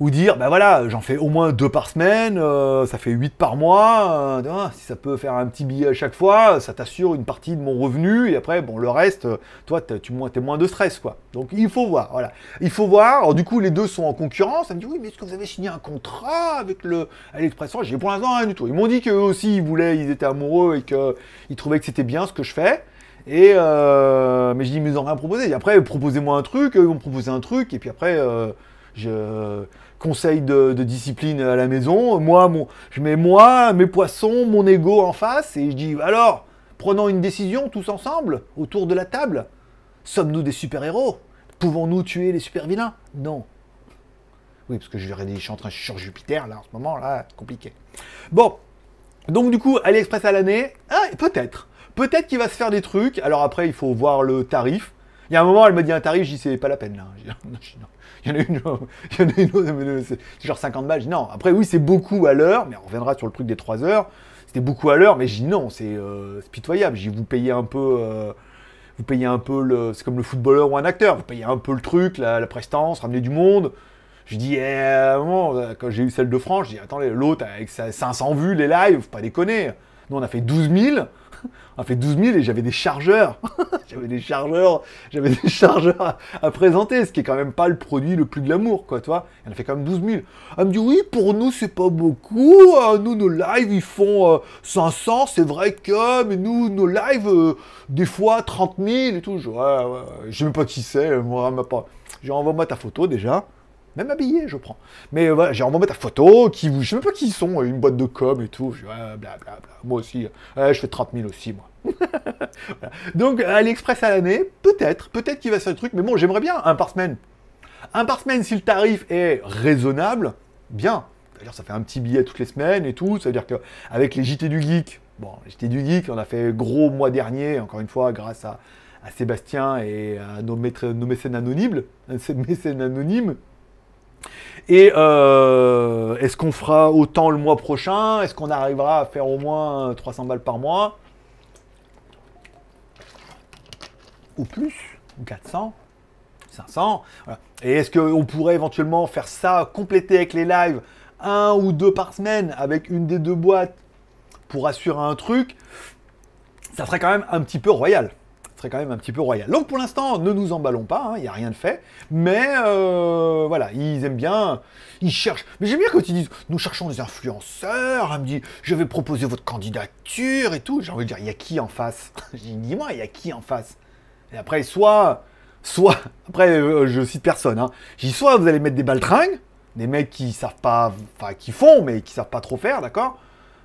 Speaker 1: ou dire, ben voilà, j'en fais au moins deux par semaine, euh, ça fait huit par mois, euh, si ça peut faire un petit billet à chaque fois, ça t'assure une partie de mon revenu, et après, bon, le reste, toi, tu es moins de stress, quoi. Donc il faut voir, voilà. Il faut voir, alors du coup, les deux sont en concurrence, ça me dit, oui, mais est-ce que vous avez signé un contrat avec le J'ai pour l'instant rien du tout. Ils m'ont dit qu'eux aussi, ils voulaient, ils étaient amoureux, et qu'ils trouvaient que c'était bien ce que je fais. Et euh, mais je dis, mais ils n'ont rien proposé. Et après, proposez-moi un truc, ils vont me proposer un truc, et puis après, euh, je conseille de, discipline à la maison. Moi, mon, je mets moi, mes poissons, mon ego en face, et je dis, alors, prenons une décision tous ensemble, autour de la table. Sommes-nous des super-héros? Pouvons-nous tuer les super-vilains? Non. Oui, parce que je, je suis en train, suis sur Jupiter, là, en ce moment, là, compliqué. Bon, donc du coup, AliExpress à l'année, ah, peut-être. Peut-être qu'il va se faire des trucs. Alors après, il faut voir le tarif. Il y a un moment, elle m'a dit un tarif, je dis c'est pas la peine là. Il y en a une, il y en a une autre, c'est genre 50 balles. Non. Après, oui, c'est beaucoup à l'heure, mais on reviendra sur le truc des 3 heures. C'était beaucoup à l'heure, mais je dis non, c'est euh, pitoyable. Dis vous payez un peu. Euh, vous payez un peu le. C'est comme le footballeur ou un acteur. Vous payez un peu le truc, la, prestance, ramener du monde. Je dis, eh, un moment, quand j'ai eu celle de France, je dis, attendez, l'autre avec 500 vues, les lives, pas déconner. Nous, on a fait 12 000 on a fait 12 000 et j'avais des chargeurs. j'avais des chargeurs, j'avais des chargeurs à, présenter, ce qui est quand même pas le produit le plus glamour, quoi, toi. Elle a fait quand même 12 000. Elle me dit oui, pour nous c'est pas beaucoup. Euh, nous nos lives ils font 500, euh, c'est vrai que, mais nous nos lives euh, des fois 30 000 et tout. Je, ouais, je sais même pas qui c'est. Moi, pas. J'ai envoie-moi ta photo déjà. Même habillé, je prends. Mais voilà, j'ai envoyé ta photo, qui vous, je sais même pas qui ils sont, une boîte de com et tout. Je bla, Moi aussi, je fais 30 000 aussi, moi. Donc, AliExpress à l'année, peut-être, peut-être qu'il va faire le truc, mais bon, j'aimerais bien un par semaine. Un par semaine, si le tarif est raisonnable, bien. C'est-à-dire, ça fait un petit billet toutes les semaines et tout. C'est-à-dire qu'avec les JT du Geek, bon, les JT du Geek, on a fait gros mois dernier, encore une fois, grâce à, Sébastien et à nos, nos mécènes anonymes, mécènes anonymes, et euh, est-ce qu'on fera autant le mois prochain? Est-ce qu'on arrivera à faire au moins 300 balles par mois? Ou plus? Ou 400 500 Et est-ce qu'on pourrait éventuellement faire ça, compléter avec les lives, un ou deux par semaine, avec une des deux boîtes, pour assurer un truc? Ça serait quand même un petit peu royal serait quand même un petit peu royal. Donc pour l'instant, ne nous emballons pas, hein, il n'y a rien de fait. Mais euh, voilà, ils aiment bien, ils cherchent. Mais j'aime bien quand ils disent, nous cherchons des influenceurs. Elle me dit, je vais proposer votre candidature et tout. J'ai envie de dire, il y a qui en face? Dis-moi, il y a qui en face? Et après, soit, soit, après, euh, je cite personne. Hein. Dis, soit vous allez mettre des baltringues, des mecs qui savent pas, enfin qui font, mais qui savent pas trop faire, d'accord?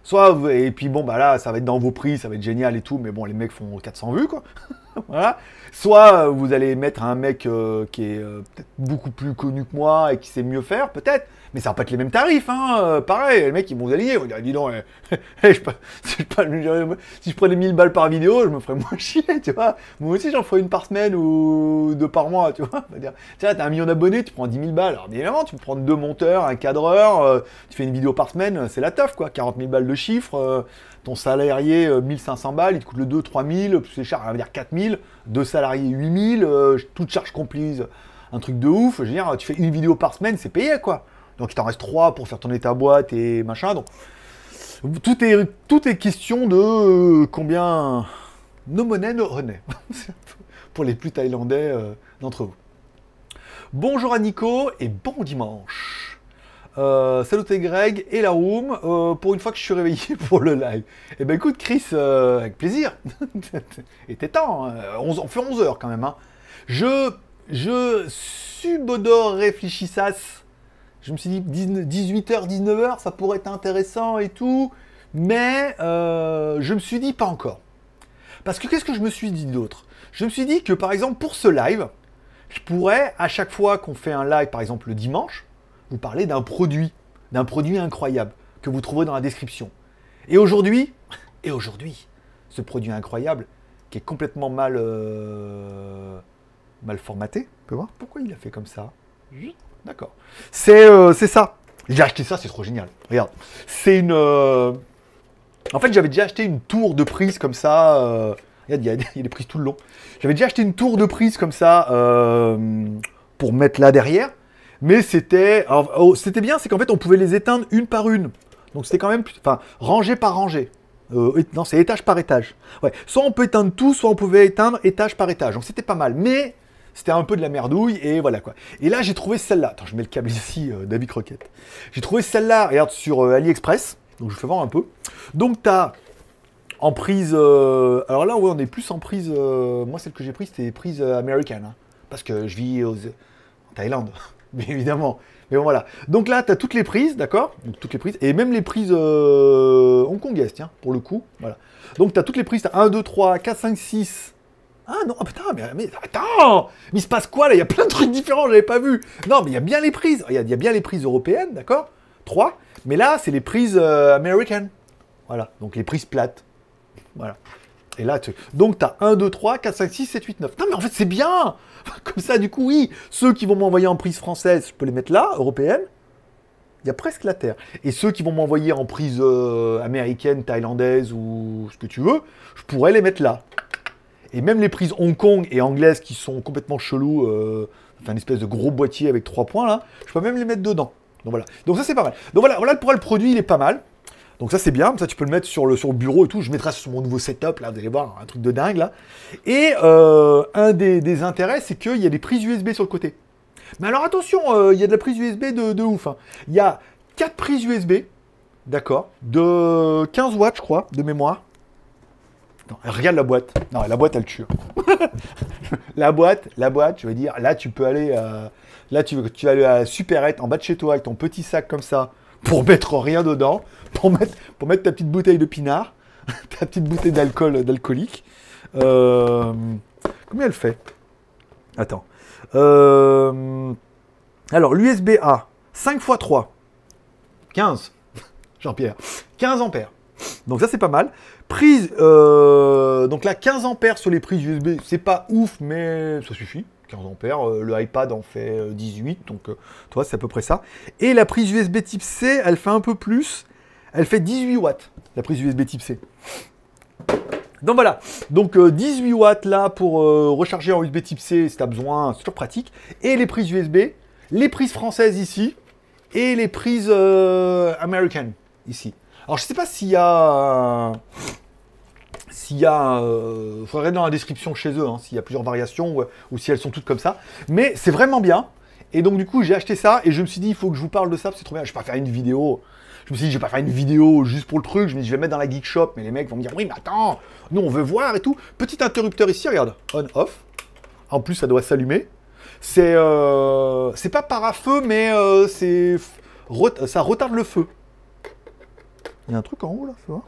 Speaker 1: Soit, et puis bon, bah là, ça va être dans vos prix, ça va être génial et tout, mais bon, les mecs font 400 vues, quoi. voilà. Soit euh, vous allez mettre un mec euh, qui est euh, peut-être beaucoup plus connu que moi et qui sait mieux faire, peut-être, mais ça va pas être les mêmes tarifs, hein. pareil, les mecs, ils vont vous aligner, dis donc, eh, je, pas- je si je prenais 1000 balles par vidéo, je me ferais moins chier, tu vois. Moi aussi, j'en ferais une par semaine ou deux par mois, tu vois. On va dire, tiens, t'as un million d'abonnés, tu prends 10 000 balles. Alors, évidemment, tu peux prendre deux monteurs, un cadreur, tu fais une vidéo par semaine, c'est la teuf, quoi. 40 000 balles de chiffre, euh, ton salarié, euh, 1500 balles, il te coûte le 2, 3000, plus c'est cher, on va dire 4000, deux salariés, 8000, euh, toute charge comprise, un truc de ouf. Je veux dire, tu fais une vidéo par semaine, c'est payé, quoi. Donc, il t'en reste trois pour faire tourner ta boîte et machin. Donc, tout est, tout est question de euh, combien nos monnaies nos renaît. pour les plus thaïlandais euh, d'entre vous. Bonjour à Nico et bon dimanche. Euh, salut t'es Greg et la room. Euh, pour une fois que je suis réveillé pour le live. Eh ben écoute Chris, euh, avec plaisir. Et temps, hein. 11 on fait 11 heures quand même. hein. Je, je subodore réfléchissas. Je me suis dit 18h, 19h, ça pourrait être intéressant et tout. Mais euh, je me suis dit pas encore. Parce que qu'est-ce que je me suis dit d'autre? Je me suis dit que par exemple pour ce live, je pourrais à chaque fois qu'on fait un live, par exemple le dimanche, vous parler d'un produit, d'un produit incroyable que vous trouverez dans la description. Et aujourd'hui, et aujourd'hui, ce produit incroyable qui est complètement mal, euh, mal formaté, on peut voir pourquoi il a fait comme ça? D'accord. C'est euh, c'est ça. J'ai acheté ça, c'est trop génial. Regarde, c'est une. euh, En fait, j'avais déjà acheté une tour de prise comme ça. Regarde, il y, a, il y a des prises tout le long. J'avais déjà acheté une tour de prise comme ça pour mettre là derrière. Mais c'était. oh, c'était bien, c'est qu'en fait, on pouvait les éteindre une par une. Donc c'était quand même. Enfin, rangée par rangée. Euh, non, c'est étage par étage. Ouais. Soit on peut éteindre tout, soit on pouvait éteindre étage par étage. Donc c'était pas mal. Mais c'était un peu de la merdouille et voilà quoi. Et là, j'ai trouvé celle-là. Attends, je mets le câble ici, euh, David Croquette. J'ai trouvé celle-là, regarde, sur euh, AliExpress. Donc je fais voir un peu. Donc t'as en prise. alors là, ouais, on est plus en prise. moi, celle que j'ai prise, c'était prise américaine. hein, parce que je vis en Thaïlande, bien évidemment. Mais bon, voilà. Donc là, tu as toutes les prises, d'accord? Toutes les prises. Et même les prises euh, hongkongaises, tiens, pour le coup. Voilà. Donc tu as toutes les prises. Tu as 1, 2, 3, 4, 5, 6. Ah non, ah, putain, mais, mais attends Mais il se passe quoi là? Il y a plein de trucs différents, j'avais pas vu. Non, mais il y a bien les prises. Il y a, il y a bien les prises européennes, d'accord? 3. Mais là, c'est les prises euh, américaines. Voilà. Donc les prises plates. Voilà. Et là, tu... donc tu as 1, 2, 3, 4, 5, 6, 7, 8, 9. Non, mais en fait, c'est bien Comme ça, du coup, oui, ceux qui vont m'envoyer en prise française, je peux les mettre là, européenne. Il y a presque la terre. Et ceux qui vont m'envoyer en prise euh, américaine, thaïlandaise ou ce que tu veux, je pourrais les mettre là. Et même les prises Hong Kong et anglaises qui sont complètement chelous, euh, enfin une espèce de gros boîtier avec trois points là, je peux même les mettre dedans. Donc voilà. Donc ça c'est pas mal. Donc voilà, voilà pour le produit, il est pas mal. Donc ça c'est bien, ça tu peux le mettre sur le, sur le bureau et tout. Je mettrai sur mon nouveau setup là, vous allez voir, un truc de dingue là. Et euh, un des, des intérêts, c'est qu'il y a des prises USB sur le côté. Mais alors attention, euh, il y a de la prise USB de, ouf. hein. Il y a quatre prises USB, d'accord, de 15 watts je crois, de mémoire. Non, regarde la boîte. Non, la boîte elle tue. la boîte, la boîte, je veux dire, là tu peux aller, euh, là tu, vas aller à la en bas de chez toi avec ton petit sac comme ça pour mettre rien dedans, pour mettre, pour mettre ta petite bouteille de pinard, ta petite bouteille d'alcool, d'alcoolique. Euh, combien elle fait? Attends. Euh, alors, l'USB-A, 5 x 3. 15. Jean-Pierre. 15 ampères. Donc ça, c'est pas mal. Prise, euh, donc là, 15 ampères sur les prises USB, c'est pas ouf, mais ça suffit. 15 ampères, euh, le iPad en fait euh, 18, donc euh, toi, c'est à peu près ça. Et la prise USB type C, elle fait un peu plus. Elle fait 18 watts, la prise USB type C. Donc voilà, donc euh, 18 watts là pour euh, recharger en USB type C si tu as besoin, c'est toujours pratique. Et les prises USB, les prises françaises ici, et les prises euh, américaines ici. Alors je sais pas s'il y a... S'il y a... Il faudrait dans la description chez eux, hein, s'il y a plusieurs variations ou, si elles sont toutes comme ça. Mais c'est vraiment bien. Et donc du coup j'ai acheté ça et je me suis dit il faut que je vous parle de ça, c'est trop bien. Je vais pas faire une vidéo. Je me suis dit je vais pas faire une vidéo juste pour le truc. Je me dis je vais mettre dans la geek shop, mais les mecs vont me dire oui mais attends, nous on veut voir et tout. Petit interrupteur ici, regarde, on off. En plus ça doit s'allumer. C'est euh, c'est pas parafeu mais euh, c'est ça retarde le feu. Il y a un truc en haut là, tu vois?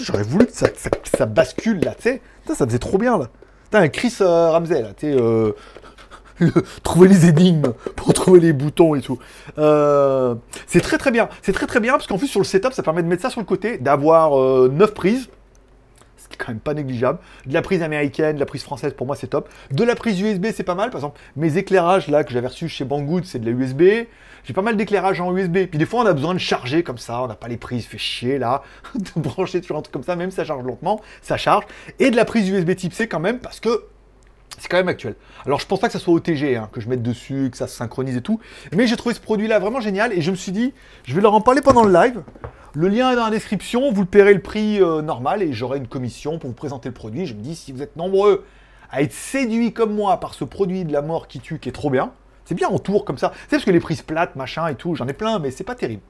Speaker 1: J'aurais voulu que ça, bascule là, tu sais. Ça faisait trop bien là. T'as un Chris euh, Ramsey là, tu sais. Euh, trouver les énigmes pour trouver les boutons et tout. Euh, c'est très très bien. C'est très très bien parce qu'en plus sur le setup, ça permet de mettre ça sur le côté, d'avoir 9 prises. Quand même pas négligeable. De la prise américaine, de la prise française, pour moi c'est top. De la prise USB, c'est pas mal. Par exemple, mes éclairages là que j'avais reçus chez Banggood, c'est de la USB. J'ai pas mal d'éclairage en USB. Puis des fois, on a besoin de charger comme ça. On n'a pas les prises, fait chier là. de brancher sur un truc comme ça, même ça charge lentement, ça charge. Et de la prise USB type C quand même, parce que c'est quand même actuel. Alors je pense pas que ça soit OTG, hein, que je mette dessus, que ça se synchronise et tout. Mais j'ai trouvé ce produit-là vraiment génial et je me suis dit, je vais leur en parler pendant le live. Le lien est dans la description, vous le paierez le prix euh, normal et j'aurai une commission pour vous présenter le produit. Je me dis, si vous êtes nombreux à être séduits comme moi par ce produit de la mort qui tue, qui est trop bien, c'est bien en tour comme ça. C'est parce que les prises plates, machin et tout, j'en ai plein, mais c'est pas terrible.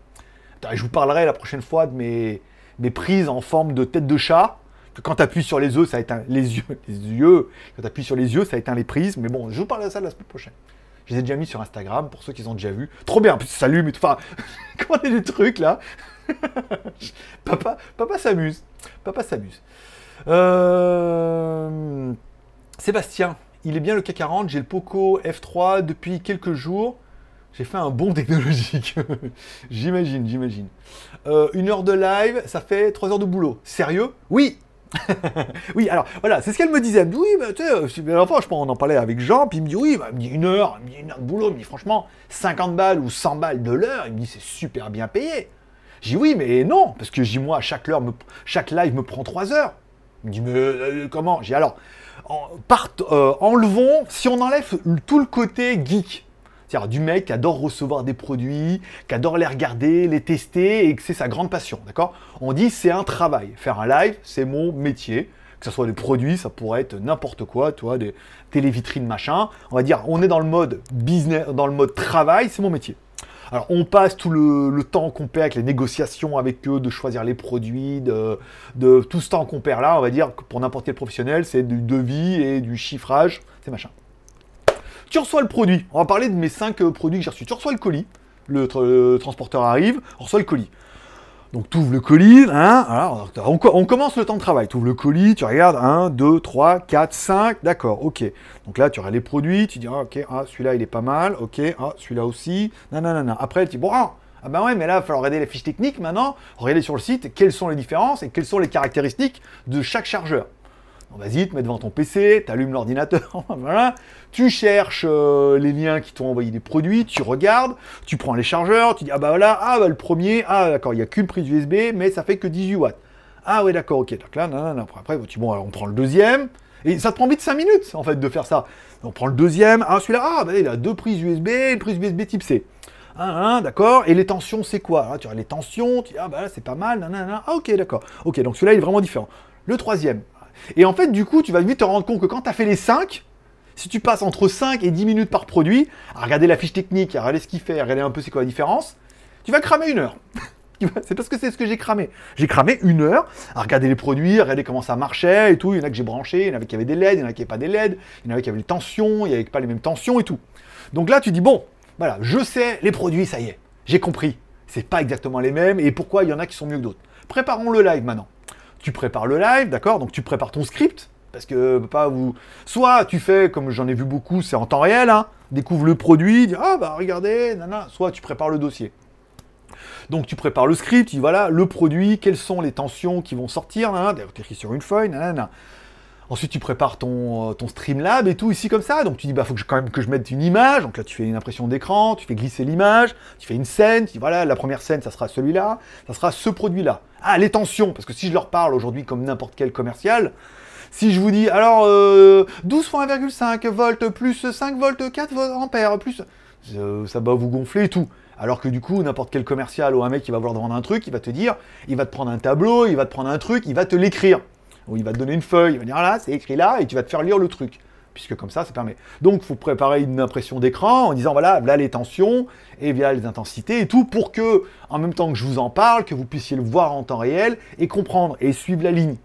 Speaker 1: je vous parlerai la prochaine fois de mes, prises en forme de tête de chat. Que quand tu appuies sur les yeux, ça éteint les yeux. Les yeux. Quand tu appuies sur les yeux, ça éteint les prises. Mais bon, je vous parlerai de ça la semaine prochaine. Je les ai déjà mis sur Instagram pour ceux qui ont déjà vu. Trop bien, en plus ça et tout. Enfin, comment des trucs là? Papa, papa s'amuse. Papa s'amuse. Euh... Sébastien, il est bien le K40, j'ai le Poco F3 depuis quelques jours. J'ai fait un bon technologique. j'imagine, j'imagine. Euh, une heure de live, ça fait trois heures de boulot. Sérieux? Oui oui, alors voilà, c'est ce qu'elle me disait. Oui, bah, tu sais, euh, je on en parlait avec Jean, puis il me dit, oui, bah, il me dit une heure, il me dit une heure de boulot, il me dit, franchement, 50 balles ou 100 balles de l'heure, il me dit, c'est super bien payé. J'ai dit, oui, mais non, parce que j'ai moi, chaque, heure chaque live me prend trois heures. Il me dit, mais euh, comment? J'ai alors, euh, enlevons, si on enlève tout le côté geek, c'est-à-dire du mec qui adore recevoir des produits, qui adore les regarder, les tester et que c'est sa grande passion, d'accord? On dit c'est un travail. Faire un live, c'est mon métier. Que ce soit des produits, ça pourrait être n'importe quoi, tu vois, des télévitrines, machin. On va dire, on est dans le mode business, dans le mode travail, c'est mon métier. Alors, on passe tout le, temps qu'on perd avec les négociations avec eux, de choisir les produits, de, tout ce temps qu'on perd là, on va dire pour n'importe quel professionnel, c'est du devis et du chiffrage, c'est machin. Tu reçois le produit. On va parler de mes 5 euh, produits que j'ai reçus. Tu reçois le colis. Le, transporteur arrive, on reçoit le colis. Donc tu ouvres le colis, hein, on, commence le temps de travail. Tu ouvres le colis, tu regardes 1, 2, 3, 4, 5, d'accord, ok. Donc là, tu auras les produits, tu dis, ah, ok, ah, celui-là, il est pas mal, ok, ah, celui-là aussi, non. Après, tu dis, bon, ah, ah ben ouais, mais là, il va falloir regarder les fiches techniques maintenant, regarder sur le site quelles sont les différences et quelles sont les caractéristiques de chaque chargeur. Vas-y, te mets devant ton PC, tu allumes l'ordinateur. Tu cherches euh, les liens qui t'ont envoyé des produits, tu regardes, tu prends les chargeurs, tu dis ah bah voilà, ah bah le premier, ah d'accord, il n'y a qu'une prise USB, mais ça fait que 18 watts. Ah ouais d'accord, ok. Donc là. Après, tu, bon, on prend le deuxième. Et ça te prend vite 5 minutes en fait de faire ça. On prend le deuxième, ah celui-là, ah bah il a deux prises USB, une prise USB type C. Ah, d'accord. Et les tensions, c'est quoi? Tu as les tensions, tu dis, ah bah c'est pas mal, nanana. Ah, ok, d'accord. Ok, donc celui-là, il est vraiment différent. Le troisième, et en fait, du coup, tu vas vite te rendre compte que quand tu as fait les 5, si tu passes entre 5 et 10 minutes par produit, à regarder la fiche technique, à regarder ce qu'il fait, à regarder un peu c'est quoi la différence, tu vas cramer une heure. c'est parce que c'est ce que j'ai cramé. J'ai cramé une heure à regarder les produits, à regarder comment ça marchait et tout. Il y en a que j'ai branché, il y en avait qui avaient des LED, il y en a qui n'avaient pas des LED, il y en avait qui avaient les tensions, il n'y avait pas les mêmes tensions et tout. Donc là, tu dis, bon, voilà, je sais les produits, ça y est, j'ai compris. C'est pas exactement les mêmes et pourquoi il y en a qui sont mieux que d'autres. Préparons le live maintenant tu prépares le live, d'accord Donc tu prépares ton script, parce que pas vous. Soit tu fais, comme j'en ai vu beaucoup, c'est en temps réel, hein, découvre le produit, dis ah bah regardez, nana. Soit tu prépares le dossier. Donc tu prépares le script, tu dis voilà le produit, quelles sont les tensions qui vont sortir, tu écris sur une feuille, nanana. Ensuite, tu prépares ton, euh, ton Streamlab et tout ici comme ça. Donc tu dis, bah faut que je, quand même que je mette une image. Donc là, tu fais une impression d'écran, tu fais glisser l'image, tu fais une scène. Tu dis, voilà, la première scène, ça sera celui-là, ça sera ce produit-là. Ah, les tensions, parce que si je leur parle aujourd'hui comme n'importe quel commercial, si je vous dis, alors, euh, 12 fois 1,5 volts plus 5 volts 4 ampères plus, euh, ça va vous gonfler et tout. Alors que du coup, n'importe quel commercial ou un mec qui va vouloir te vendre un truc, il va te dire, il va te prendre un tableau, il va te prendre un truc, il va te l'écrire où il va te donner une feuille, il va dire là, c'est écrit là, et tu vas te faire lire le truc. Puisque comme ça, ça permet. Donc, il faut préparer une impression d'écran en disant voilà, là les tensions, et via les intensités et tout, pour que, en même temps que je vous en parle, que vous puissiez le voir en temps réel et comprendre et suivre la ligne.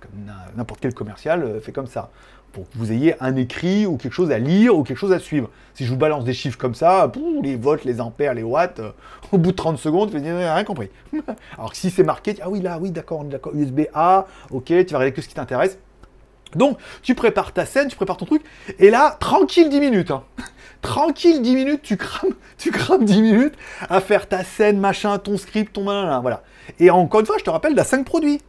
Speaker 1: Comme n'importe quel commercial euh, fait comme ça. pour que vous ayez un écrit ou quelque chose à lire ou quelque chose à suivre. Si je vous balance des chiffres comme ça, les volts, les ampères, les watts, euh, au bout de 30 secondes, vous n'avez rien compris. Alors que si c'est marqué, ah oui, là, oui, d'accord, on est d'accord, USB A, ok, tu vas regarder que ce qui t'intéresse. Donc, tu prépares ta scène, tu prépares ton truc, et là, tranquille 10 minutes. Hein. Tranquille 10 minutes, tu crames, tu crames 10 minutes à faire ta scène, machin, ton script, ton malin, voilà. Et encore une fois, je te rappelle, il a 5 produits.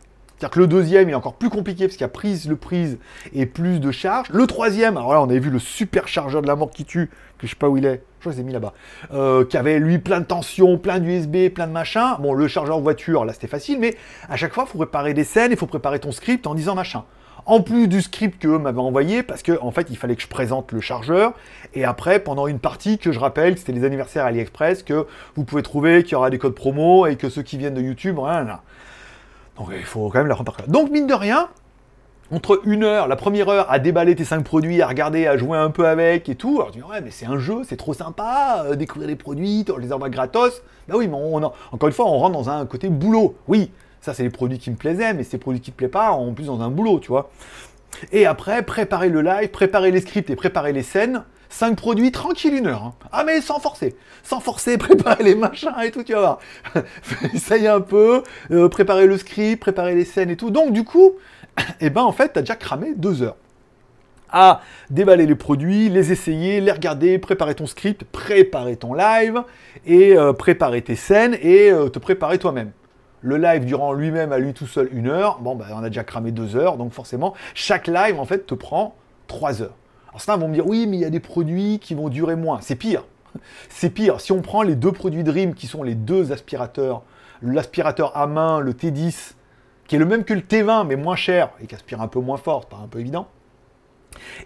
Speaker 1: C'est-à-dire que le deuxième est encore plus compliqué parce qu'il y a prise, le prise et plus de charge. Le troisième, alors là on avait vu le super chargeur de la mort qui tue, que je sais pas où il est, je crois que mis là-bas, euh, qui avait lui plein de tensions, plein d'USB, plein de machin. Bon, le chargeur voiture, là c'était facile, mais à chaque fois il faut préparer des scènes, il faut préparer ton script en disant machin. En plus du script qu'eux m'avaient envoyé, parce qu'en en fait il fallait que je présente le chargeur, et après pendant une partie que je rappelle, c'était les anniversaires AliExpress, que vous pouvez trouver, qu'il y aura des codes promo, et que ceux qui viennent de YouTube, voilà. Donc il faut quand même la repartir. Donc mine de rien, entre une heure, la première heure, à déballer tes cinq produits, à regarder, à jouer un peu avec et tout. Alors tu dis, ouais, mais c'est un jeu, c'est trop sympa, euh, découvrir les produits, on les envoie gratos. Bah oui, mais on, encore une fois, on rentre dans un côté boulot. Oui, ça c'est les produits qui me plaisaient, mais ces produits qui ne plaisent pas, en plus dans un boulot, tu vois. Et après, préparer le live, préparer les scripts et préparer les scènes, 5 produits, tranquille une heure. Hein. Ah mais sans forcer. Sans forcer, préparer les machins et tout, tu vas voir. Essaye un peu, euh, préparer le script, préparer les scènes et tout. Donc du coup, eh ben en fait, t'as déjà cramé 2 heures à déballer les produits, les essayer, les regarder, préparer ton script, préparer ton live, et euh, préparer tes scènes, et euh, te préparer toi-même. Le live durant lui-même à lui tout seul une heure, bon ben on a déjà cramé deux heures, donc forcément, chaque live en fait te prend trois heures. Alors certains vont me dire, oui, mais il y a des produits qui vont durer moins. C'est pire. C'est pire. Si on prend les deux produits Dream, qui sont les deux aspirateurs, l'aspirateur à main, le T10, qui est le même que le T20, mais moins cher, et qui aspire un peu moins fort, pas un peu évident.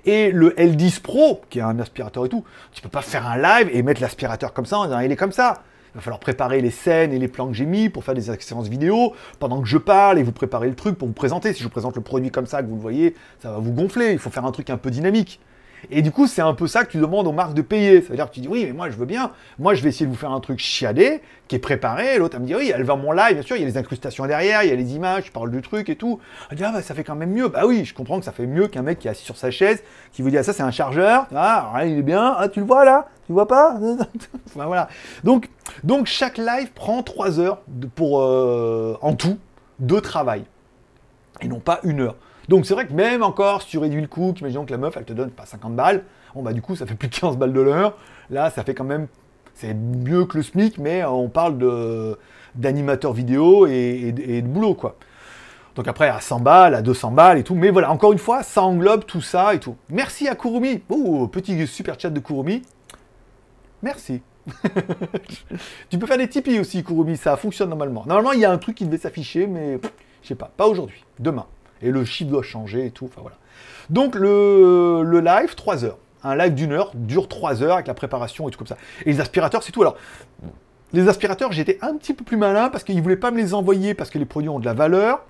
Speaker 1: Et le L10 Pro, qui est un aspirateur et tout, tu peux pas faire un live et mettre l'aspirateur comme ça en disant il est comme ça. Va falloir préparer les scènes et les plans que j'ai mis pour faire des séances vidéo pendant que je parle et vous préparez le truc pour vous présenter. Si je vous présente le produit comme ça, que vous le voyez, ça va vous gonfler. Il faut faire un truc un peu dynamique. Et du coup, c'est un peu ça que tu demandes aux marques de payer. Ça veut dire que tu dis, oui, mais moi, je veux bien. Moi, je vais essayer de vous faire un truc chiadé, qui est préparé. L'autre, elle me dit, oui, elle va mon live, bien sûr, il y a les incrustations derrière, il y a les images, je parle du truc et tout. Elle dit, ah, bah, ça fait quand même mieux. Bah oui, je comprends que ça fait mieux qu'un mec qui est assis sur sa chaise, qui vous dit, ah, ça, c'est un chargeur. Ah, il est bien. Ah, tu le vois là? Tu vois pas? Voilà. Donc, donc, chaque live prend 3 heures pour, euh, en tout de travail. Et non pas une heure. Donc c'est vrai que même encore, si tu réduis le coût, imaginons que la meuf, elle te donne pas 50 balles, bon bah du coup, ça fait plus de 15 balles de l'heure. Là, ça fait quand même, c'est mieux que le SMIC, mais on parle de d'animateur vidéo et, de boulot, quoi. Donc après, à 100 balles, à 200 balles et tout. Mais voilà, encore une fois, ça englobe tout ça et tout. Merci à Kurumi. Oh, petit super chat de Kurumi. Merci. tu peux faire des Tipeee aussi, Kurumi, ça fonctionne normalement. Normalement, il y a un truc qui devait s'afficher, mais je sais pas, pas aujourd'hui, demain et le chiffre doit changer et tout. Enfin voilà. Donc le, le live, 3 heures. Un live d'une heure dure 3 heures avec la préparation et tout comme ça. Et les aspirateurs, c'est tout. Alors, les aspirateurs, j'étais un petit peu plus malin parce qu'ils ne voulaient pas me les envoyer parce que les produits ont de la valeur.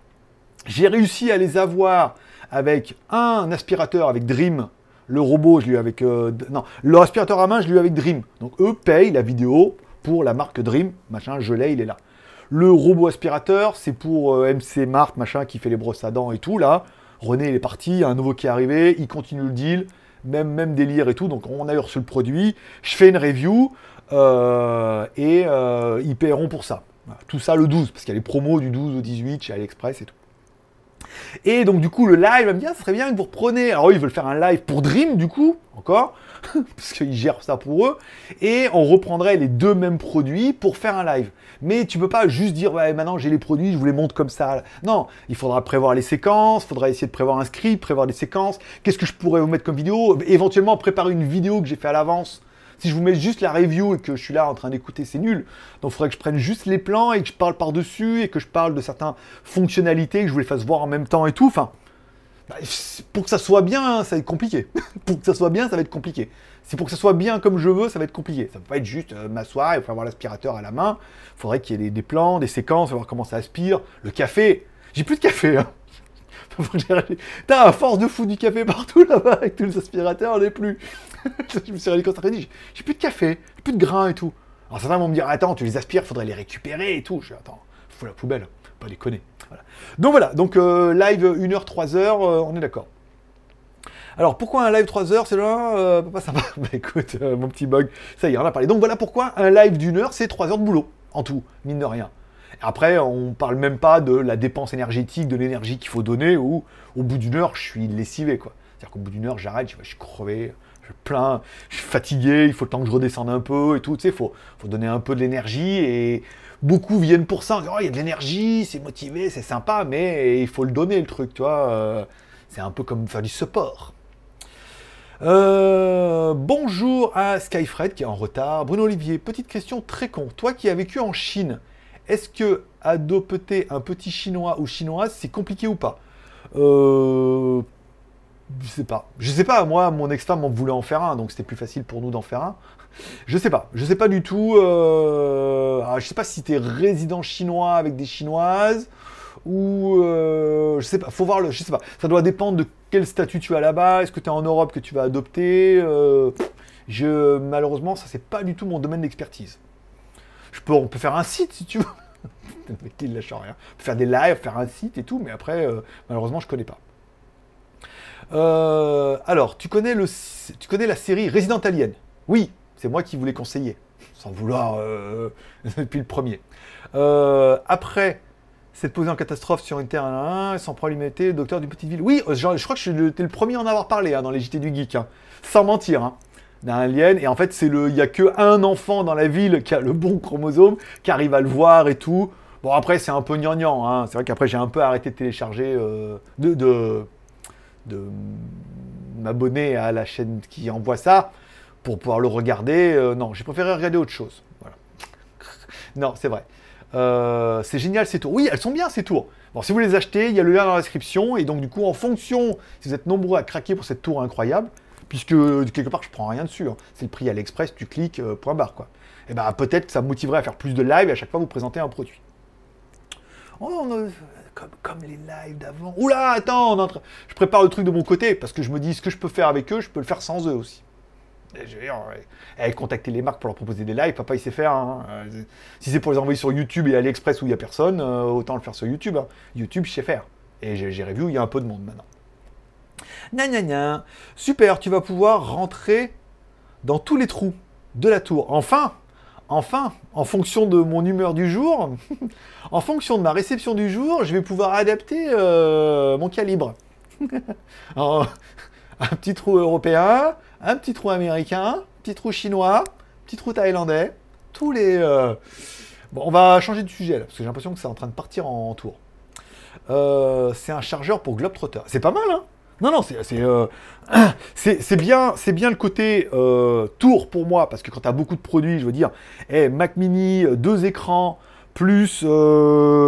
Speaker 1: J'ai réussi à les avoir avec un aspirateur avec Dream. Le robot, je l'ai eu avec. Euh, non, le aspirateur à main, je l'ai eu avec Dream. Donc eux payent la vidéo pour la marque Dream. Machin, je l'ai, il est là. Le robot aspirateur, c'est pour euh, MC Mart, machin, qui fait les brosses à dents et tout, là. René, il est parti, un nouveau qui est arrivé, il continue le deal, même, même délire et tout. Donc, on a reçu le produit, je fais une review, euh, et euh, ils paieront pour ça. Tout ça le 12, parce qu'il y a les promos du 12 au 18 chez AliExpress et tout. Et donc, du coup, le live, me ah, ça serait bien que vous repreniez. Alors, ils veulent faire un live pour Dream, du coup, encore, parce qu'ils gèrent ça pour eux. Et on reprendrait les deux mêmes produits pour faire un live. Mais tu peux pas juste dire, ouais, maintenant j'ai les produits, je vous les montre comme ça. Non, il faudra prévoir les séquences, il faudra essayer de prévoir un script, prévoir des séquences. Qu'est-ce que je pourrais vous mettre comme vidéo? Éventuellement, préparer une vidéo que j'ai fait à l'avance. Si je vous mets juste la review et que je suis là en train d'écouter, c'est nul. Donc il faudrait que je prenne juste les plans et que je parle par-dessus et que je parle de certaines fonctionnalités, que je vous les fasse voir en même temps et tout. Enfin, bah, pour que ça soit bien, ça va être compliqué. pour que ça soit bien, ça va être compliqué. Si pour que ça soit bien comme je veux, ça va être compliqué. Ça ne peut pas être juste euh, m'asseoir et avoir l'aspirateur à la main. Il faudrait qu'il y ait des, plans, des séquences, voir comment ça aspire. Le café, j'ai plus de café. Hein. T'as à force de foutre du café partout là-bas avec tous les aspirateurs, on n'est plus. je me suis rendu compte après, j'ai plus de café, plus de grains et tout. Alors certains vont me dire, attends, tu les aspires, faudrait les récupérer et tout. Je dis, attends, fous la poubelle, pas déconner. Donc voilà, donc euh, live 1h, 3h, euh, on est d'accord. Alors, pourquoi un live 3 heures C'est là, euh, papa, ça va. Bah écoute, euh, mon petit bug, ça y est, on a parlé. Donc voilà pourquoi un live d'une heure, c'est 3 heures de boulot, en tout, mine de rien. Après, on parle même pas de la dépense énergétique, de l'énergie qu'il faut donner, ou au bout d'une heure, je suis lessivé, quoi. C'est-à-dire qu'au bout d'une heure, j'arrête, je, je suis crevé, je plains, je suis fatigué, il faut le temps que je redescende un peu et tout, tu sais, faut donner un peu de l'énergie et beaucoup viennent pour ça, oh, il y a de l'énergie, c'est motivé, c'est sympa, mais il faut le donner le truc, tu vois. Euh, c'est un peu comme faire du support. Euh, bonjour à Skyfred qui est en retard. Bruno Olivier, petite question très con. Toi qui as vécu en Chine, est-ce que adopter un petit chinois ou chinoise, c'est compliqué ou pas euh, Je sais pas. Je sais pas, moi, mon ex-femme en voulait en faire un, donc c'était plus facile pour nous d'en faire un. Je sais pas, je sais pas du tout. Euh... je sais pas si t'es résident chinois avec des chinoises ou euh, je sais pas, faut voir le, je sais pas. Ça doit dépendre de quel statut tu as là-bas. Est-ce que tu es en Europe que tu vas adopter euh, Je malheureusement, ça c'est pas du tout mon domaine d'expertise. On peut faire un site si tu veux. Il lâche rien. Faire des lives, faire un site et tout, mais après, malheureusement, je connais pas. alors, tu connais, le, tu connais la série Resident Alien? Oui, c'est moi qui voulais conseiller, sans vouloir depuis le premier. après, cette posée en catastrophe sur une terre 1, sans le docteur d'une petite ville. Oui, je crois que je suis le premier à en avoir parlé hein, dans les JT du Geek, hein. sans mentir. Hein, d'un alien, et en fait, c'est le, il y a que un enfant dans la ville qui a le bon chromosome, qui arrive à le voir et tout. Bon, après, c'est un peu gnangnan. Hein. C'est vrai qu'après, j'ai un peu arrêté de télécharger, euh, de, de, de m'abonner à la chaîne qui envoie ça pour pouvoir le regarder. Euh, non, j'ai préféré regarder autre chose. Voilà. non, c'est vrai. Euh, c'est génial ces tours. Oui, elles sont bien ces tours. Bon, si vous les achetez, il y a le lien dans la description. Et donc, du coup, en fonction, si vous êtes nombreux à craquer pour cette tour incroyable, puisque quelque part, je prends rien dessus. Hein. C'est le prix à l'express, tu cliques, euh, point barre, quoi. Et eh ben peut-être que ça motiverait à faire plus de live et à chaque fois vous présenter un produit. Oh, comme, les lives d'avant. Oula, attends, je prépare le truc de mon côté parce que je me dis ce que je peux faire avec eux, je peux le faire sans eux aussi. Eh, contacter les marques pour leur proposer des lives, papa il sait faire. Hein. Euh, si c'est pour les envoyer sur YouTube et AliExpress où il n'y a personne, euh, autant le faire sur YouTube. Hein. YouTube, je sais faire. Et j'ai revu où il y a un peu de monde maintenant. Gna gna gna. Super, tu vas pouvoir rentrer dans tous les trous de la tour. Enfin, enfin, en fonction de mon humeur du jour, en fonction de ma réception du jour, je vais pouvoir adapter euh, mon calibre. un petit trou européen, un petit trou américain, petit trou chinois, petit trou thaïlandais, tous les... Euh, bon, on va changer de sujet là, parce que j'ai l'impression que c'est en train de partir en tour. Euh, c'est un chargeur pour Globetrotter. C'est pas mal, hein? Non, non, c'est euh, c'est bien, bien le côté tour pour moi, parce que quand tu as beaucoup de produits, je veux dire, hey, Mac Mini, deux écrans, plus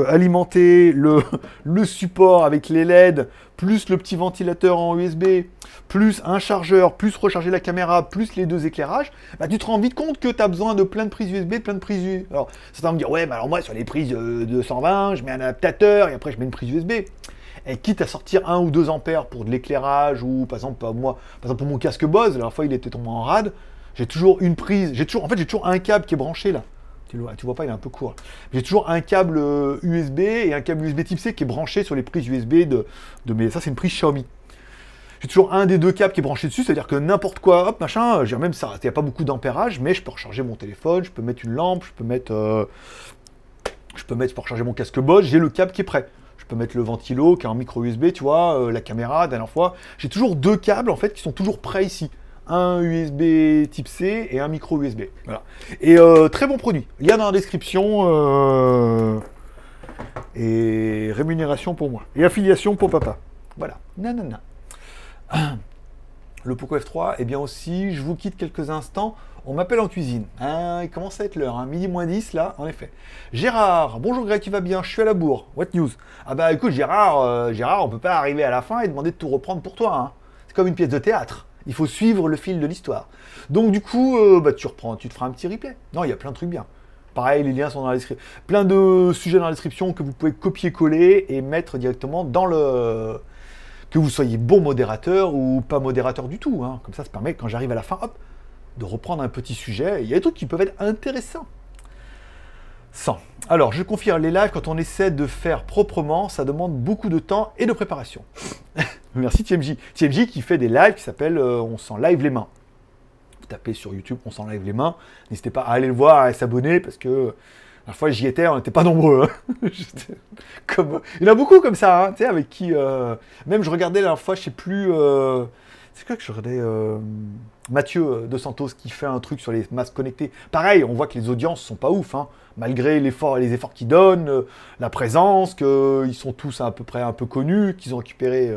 Speaker 1: alimenter le, le support avec les LED, plus le petit ventilateur en USB, plus un chargeur, plus recharger la caméra, plus les deux éclairages, bah, tu te rends vite compte que tu as besoin de plein de prises USB, plein de prises USB. Alors, ça va me dire, ouais, mais alors moi, sur les prises euh, de 120, je mets un adaptateur et après, je mets une prise USB. Et quitte à sortir 1 ou 2 ampères pour de l'éclairage, ou par exemple, moi, par exemple, pour mon casque Bose, la fois, il était tombé en rade, j'ai toujours une prise, j'ai toujours, en fait, j'ai toujours un câble qui est branché là. Tu vois, tu vois pas, il est un peu court. J'ai toujours un câble USB euh, et un câble USB Type C qui est branché sur les prises USB de, de mes. Ça, c'est une prise Xiaomi j'ai toujours un des deux câbles qui est branché dessus, c'est-à-dire que n'importe quoi, hop, machin, j'ai même ça, il n'y a pas beaucoup d'ampérage, mais je peux recharger mon téléphone, je peux mettre une lampe, je peux mettre, euh, je peux mettre pour recharger mon casque Bosch, j'ai le câble qui est prêt. Je peux mettre le ventilo qui est en micro USB, tu vois, euh, la caméra, dernière fois. J'ai toujours deux câbles en fait qui sont toujours prêts ici. Un USB type C et un micro USB. Voilà. Et euh, très bon produit. Il y a dans la description et rémunération pour moi. Et affiliation pour papa. Voilà. Nanana. Le Poco F3, et bien aussi, je vous quitte quelques instants. On m'appelle en cuisine. Hein, il commence à être l'heure, hein, midi moins 10 là, en effet. Gérard, bonjour Greg, tu vas bien? Je suis à la bourre. What news? Ah bah écoute Gérard, euh, Gérard, on peut pas arriver à la fin et demander de tout reprendre pour toi. Hein. C'est comme une pièce de théâtre. Il faut suivre le fil de l'histoire. Donc du coup, euh, bah, tu reprends, tu te feras un petit replay. Non, il y a plein de trucs bien. Pareil, les liens sont dans la description. Plein de sujets dans la description que vous pouvez copier-coller et mettre directement dans le que vous soyez bon modérateur ou pas modérateur du tout. Hein. Comme ça, ça permet, quand j'arrive à la fin, hop, de reprendre un petit sujet. Il y a des trucs qui peuvent être intéressants. 100. Alors, je confirme, les lives, quand on essaie de faire proprement, ça demande beaucoup de temps et de préparation. Merci TMJ. TMJ qui fait des lives qui s'appellent euh, On s'en live les mains. Vous tapez sur YouTube On s'en live les mains. N'hésitez pas à aller le voir à s'abonner parce que la fois j'y étais, on n'était pas nombreux. hein. Il y en a beaucoup comme ça, hein, tu sais, avec qui. euh, Même je regardais la fois, je sais plus. euh, C'est quoi que je regardais euh, Mathieu De Santos qui fait un truc sur les masques connectés. Pareil, on voit que les audiences sont pas ouf, hein, malgré l'effort, les efforts qu'ils donnent, la présence, qu'ils sont tous à peu près un peu connus, qu'ils ont récupéré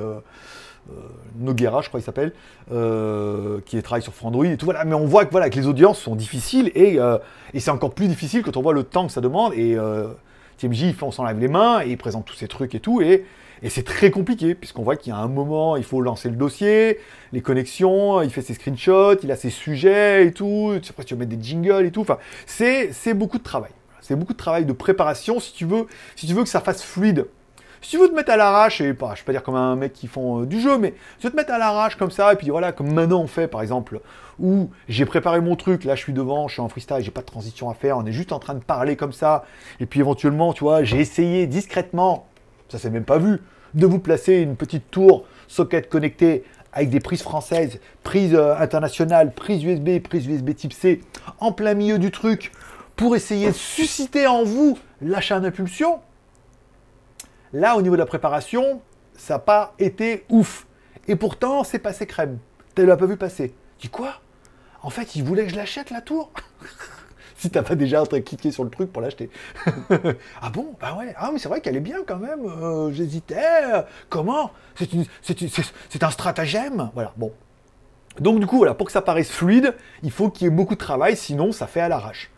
Speaker 1: Noguera, je crois qu'il s'appelle, euh, qui travaille sur Frandroid et tout. Voilà. Mais on voit que, voilà, que les audiences sont difficiles et, euh, et c'est encore plus difficile quand on voit le temps que ça demande. Et euh, TMJ, il fait on s'enlève les mains et il présente tous ces trucs et tout. Et, et c'est très compliqué, puisqu'on voit qu'il y a un moment, il faut lancer le dossier, les connexions, il fait ses screenshots, il a ses sujets et tout. Après, tu vas mettre des jingles et tout. Enfin, c'est beaucoup de travail. C'est beaucoup de travail de préparation si tu veux, si tu veux que ça fasse fluide. Si veux te mettre à l'arrache, et pas, je vais pas dire comme un mec qui font euh, du jeu, mais si veux te mettre à l'arrache comme ça, et puis voilà, comme maintenant on fait par exemple, où j'ai préparé mon truc, là je suis devant, je suis en freestyle, j'ai pas de transition à faire, on est juste en train de parler comme ça, et puis éventuellement, tu vois, j'ai essayé discrètement, ça s'est même pas vu, de vous placer une petite tour socket connectée avec des prises françaises, prises euh, internationales, prises USB, prises USB type C, en plein milieu du truc, pour essayer de susciter en vous l'achat d'impulsion. Là, au niveau de la préparation, ça n'a pas été ouf. Et pourtant, c'est passé crème. Tu l'as pas vu passer. Tu dis quoi? En fait, il voulait que je l'achète la tour? Si t'as pas déjà cliqué sur le truc pour l'acheter. ah bon? Bah ouais. Ah mais c'est vrai qu'elle est bien quand même. Euh, J'hésitais. Comment? C'est un stratagème. Voilà. Bon. Donc du coup, pour que ça paraisse fluide, il faut qu'il y ait beaucoup de travail, sinon ça fait à l'arrache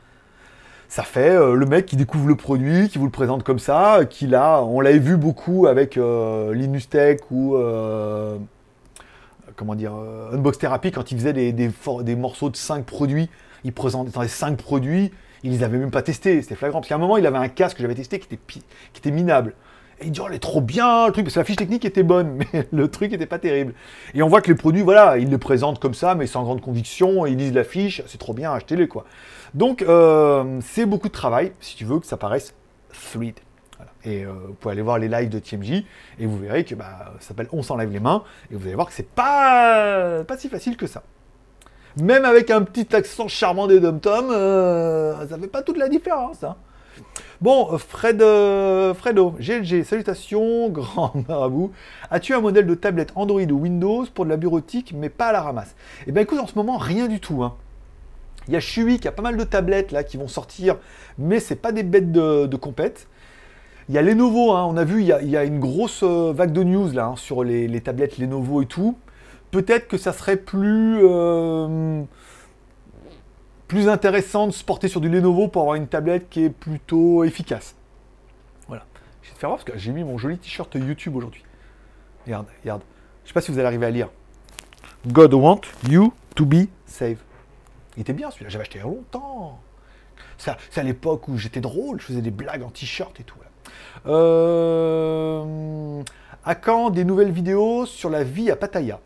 Speaker 1: ça fait euh, le mec qui découvre le produit, qui vous le présente comme ça, euh, qui l'a, on l'avait vu beaucoup avec euh, Linus Tech ou euh, comment dire, Unbox Therapy quand il faisait des, des, morceaux de 5 produits, il présentait 5 produits, il les avait même pas testés, c'était flagrant. Parce qu'à un moment, il avait un casque que j'avais testé qui était, minable. Et il dit, oh, elle est trop bien, le truc, parce que la fiche technique était bonne, mais le truc était pas terrible. Et on voit que les produits, voilà, ils les présentent comme ça, mais sans grande conviction, ils lisent la fiche, c'est trop bien, achetez-les, quoi. Donc, euh, c'est beaucoup de travail, si tu veux que ça paraisse fluide. Et euh, vous pouvez aller voir les lives de TMJ, et vous verrez que bah, ça s'appelle On s'enlève les mains, et vous allez voir que c'est pas, pas si facile que ça. Même avec un petit accent charmant des dom-toms, euh, ça fait pas toute la différence. hein. Bon, euh, Fred, euh, Fredo, GLG, salutations, grand marabout. As-tu un modèle de tablette Android ou Windows pour de la bureautique, mais pas à la ramasse? Eh bien, écoute, en ce moment, rien du tout. hein. Il y a Chui qui a pas mal de tablettes là qui vont sortir, mais c'est pas des bêtes de, compète. Il y a Lenovo, hein, on a vu, il y a, une grosse euh, vague de news là hein, sur les, tablettes Lenovo et tout. Peut-être que ça serait plus, euh, plus intéressant de se porter sur du Lenovo pour avoir une tablette qui est plutôt efficace. Voilà. Je vais te faire voir parce que j'ai mis mon joli t-shirt YouTube aujourd'hui. Regarde, regarde. Je sais pas si vous allez arriver à lire. God want you to be safe. Il était bien celui-là, j'avais acheté il y a longtemps. C'est à l'époque où j'étais drôle, je faisais des blagues en t-shirt et tout. là. Euh, à quand des nouvelles vidéos sur la vie à Pattaya?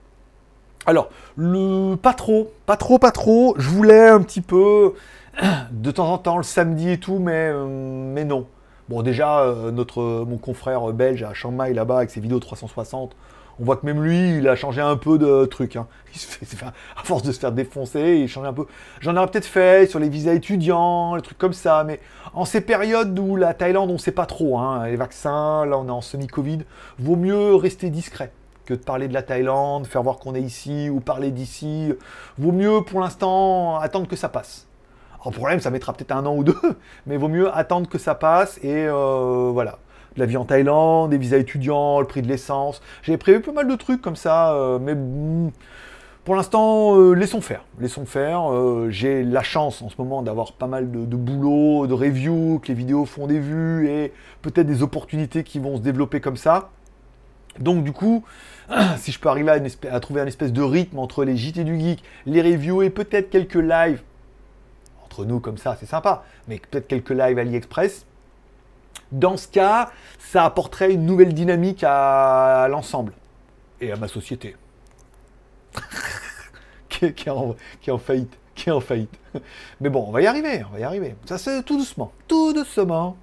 Speaker 1: Alors, le pas trop, pas trop, pas trop. Je voulais un petit peu de temps en temps le samedi et tout, mais, euh, mais non. Bon, déjà, euh, notre, mon confrère belge à Chiang Mai là-bas avec ses vidéos 360, on voit que même lui, il a changé un peu de truc. hein. À force de se faire défoncer, il change un peu. J'en aurais peut-être fait sur les visas étudiants, les trucs comme ça, mais en ces périodes où la Thaïlande, on ne sait pas trop, hein, les vaccins, là on est en semi-Covid, vaut mieux rester discret que de parler de la Thaïlande, faire voir qu'on est ici ou parler d'ici. Vaut mieux pour l'instant attendre que ça passe. Problème, ça mettra peut-être un an ou deux, mais vaut mieux attendre que ça passe et euh, voilà. De la vie en Thaïlande, des visas étudiants, le prix de l'essence. J'avais prévu pas mal de trucs comme ça, euh, mais mm, pour l'instant, euh, laissons faire. Laissons faire. J'ai la chance en ce moment d'avoir pas mal de, boulot, de reviews, que les vidéos font des vues et peut-être des opportunités qui vont se développer comme ça. Donc du coup, si je peux arriver à, à trouver un espèce de rythme entre les JT du Geek, les reviews et peut-être quelques lives, entre nous comme ça, c'est sympa, mais peut-être quelques lives AliExpress, dans ce cas, ça apporterait une nouvelle dynamique à l'ensemble et à ma société. qui, est, en, qui est en faillite. Qui est en faillite. Mais bon, on va y arriver, on va y arriver. Ça c'est tout doucement, tout doucement.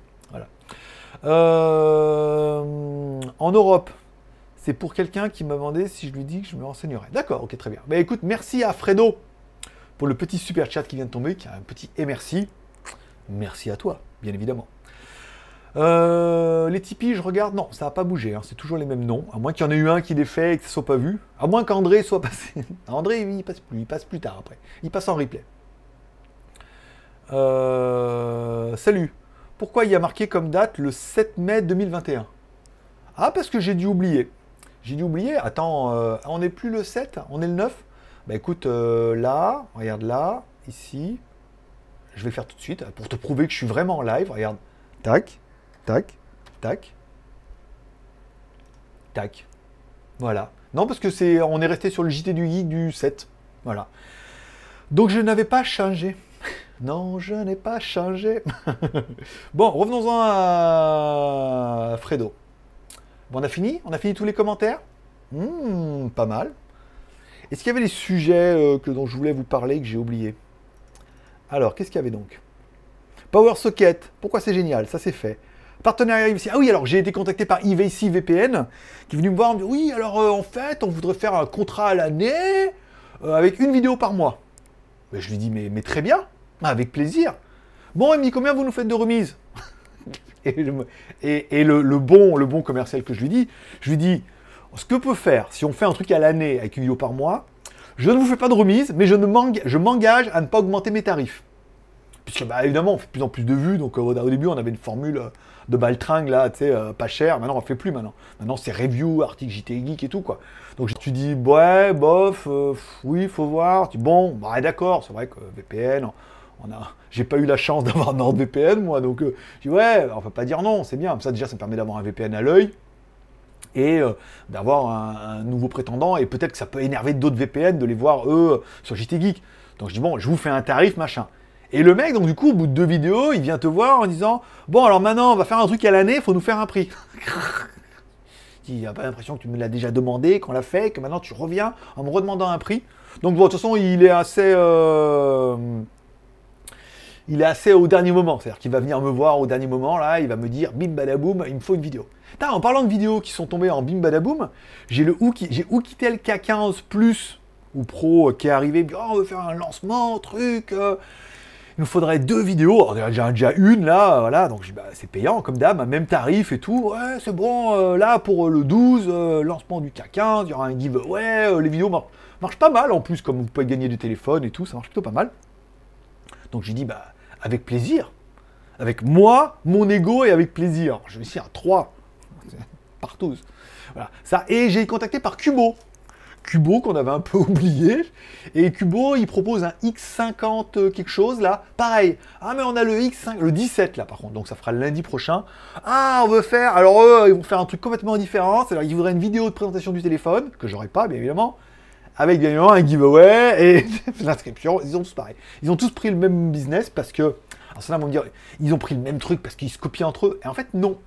Speaker 1: Euh, en Europe, c'est pour quelqu'un qui m'a demandé si je lui dis que je me renseignerais. D'accord, ok, très bien. Bah écoute, merci à Fredo pour le petit super chat qui vient de tomber, qui a un petit et merci. Merci à toi, bien évidemment. Euh, les Tipeee, je regarde, non, ça n'a pas bougé, hein, c'est toujours les mêmes noms, à moins qu'il y en ait eu un qui l'ait fait et que ça soit pas vu, à moins qu'André soit passé. André, il passe plus, il passe plus tard après, il passe en replay. Euh, salut, pourquoi il y a marqué comme date le 7 mai 2021 Ah, parce que j'ai dû oublier. J'ai dû oublier, attends, euh, on n'est plus le 7, on est le 9 Bah écoute, là, regarde là, ici, je vais faire tout de suite pour te prouver que je suis vraiment en live. Regarde. Tac, tac, tac, tac. Voilà. Non, parce que c'est, on est resté sur le JT du geek du 7. Voilà. Donc je n'avais pas changé. Non, je n'ai pas changé. bon, revenons-en à Fredo. Bon, on a fini? On a fini tous les commentaires? Hmm, Pas mal. Est-ce qu'il y avait des sujets euh, que, dont je voulais vous parler que j'ai oublié alors, qu'est-ce qu'il y avait donc? Power Socket, pourquoi c'est génial? Ça c'est fait. Partenariat IVC. Ah oui, alors j'ai été contacté par IVC VPN qui est venu me voir. Oui, alors euh, en fait, on voudrait faire un contrat à l'année euh, avec une vidéo par mois. Je lui dis mais, mais très bien, avec plaisir. Bon, il me dit combien vous nous faites de remise Et, le, bon, le bon commercial que je lui dis, je lui dis ce que peut faire si on fait un truc à l'année avec une vidéo par mois, je ne vous fais pas de remise, mais je, m'engage à ne pas augmenter mes tarifs. Puisque, bah, évidemment, on fait de plus en plus de vues. Donc, euh, au début, on avait une formule euh, de baltringue, là, tu sais, euh, pas cher. Maintenant, on fait plus maintenant. Maintenant, c'est review, article JT Geek et tout, quoi. Donc, tu dis, ouais, bof, oui, il faut voir. Tu dis, bon, bah, d'accord, c'est vrai que VPN, on a, j'ai pas eu la chance d'avoir NordVPN, moi. Donc, je dis, ouais, on peut pas dire non, c'est bien. Ça, déjà, ça me permet d'avoir un VPN à l'œil et euh, d'avoir un, nouveau prétendant, et peut-être que ça peut énerver d'autres VPN de les voir, eux, sur JT Geek. Donc je dis, bon, je vous fais un tarif, machin. Et le mec, donc du coup, au bout de deux vidéos, il vient te voir en disant, bon, alors maintenant, on va faire un truc à l'année, il faut nous faire un prix. il n'a pas l'impression que tu me l'as déjà demandé, qu'on l'a fait, que maintenant tu reviens en me redemandant un prix. Donc bon, de toute façon, il est assez... Euh, il est assez au dernier moment. C'est-à-dire qu'il va venir me voir au dernier moment, là, il va me dire, bim badaboum, il me faut une vidéo en parlant de vidéos qui sont tombées en bim badaboum, j'ai le j'ai Oukitel K15 Plus ou Pro euh, qui est arrivé, oh, on veut faire un lancement, truc. Euh. il nous faudrait deux vidéos. J'ai déjà une là, voilà, donc bah, c'est payant comme d'hab, même tarif et tout. Ouais, c'est bon, euh, là pour le 12, lancement du K15, il y aura un giveaway, les vidéos marchent, pas mal en plus, comme vous pouvez gagner du téléphone et tout, ça marche plutôt pas mal. Donc j'ai dit, bah, avec plaisir. Avec moi, mon ego et avec plaisir. Je vais essayer à 3 partout. Voilà. Ça, et j'ai été contacté par Cubo. Cubo qu'on avait un peu oublié. Et Cubo, il propose un X50 euh, quelque chose là. Pareil. Ah mais on a le X5, le 17 là par contre. Donc ça fera lundi prochain. Ah on veut faire. Alors eux, ils vont faire un truc complètement différent. C'est-à-dire qu'ils voudraient une vidéo de présentation du téléphone que j'aurais pas bien évidemment. Avec bien évidemment un giveaway et l'inscription. Ils ont tous pareil. Ils ont tous pris le même business parce que. Alors ça vont me dire, ils ont pris le même truc parce qu'ils se copient entre eux. Et en fait non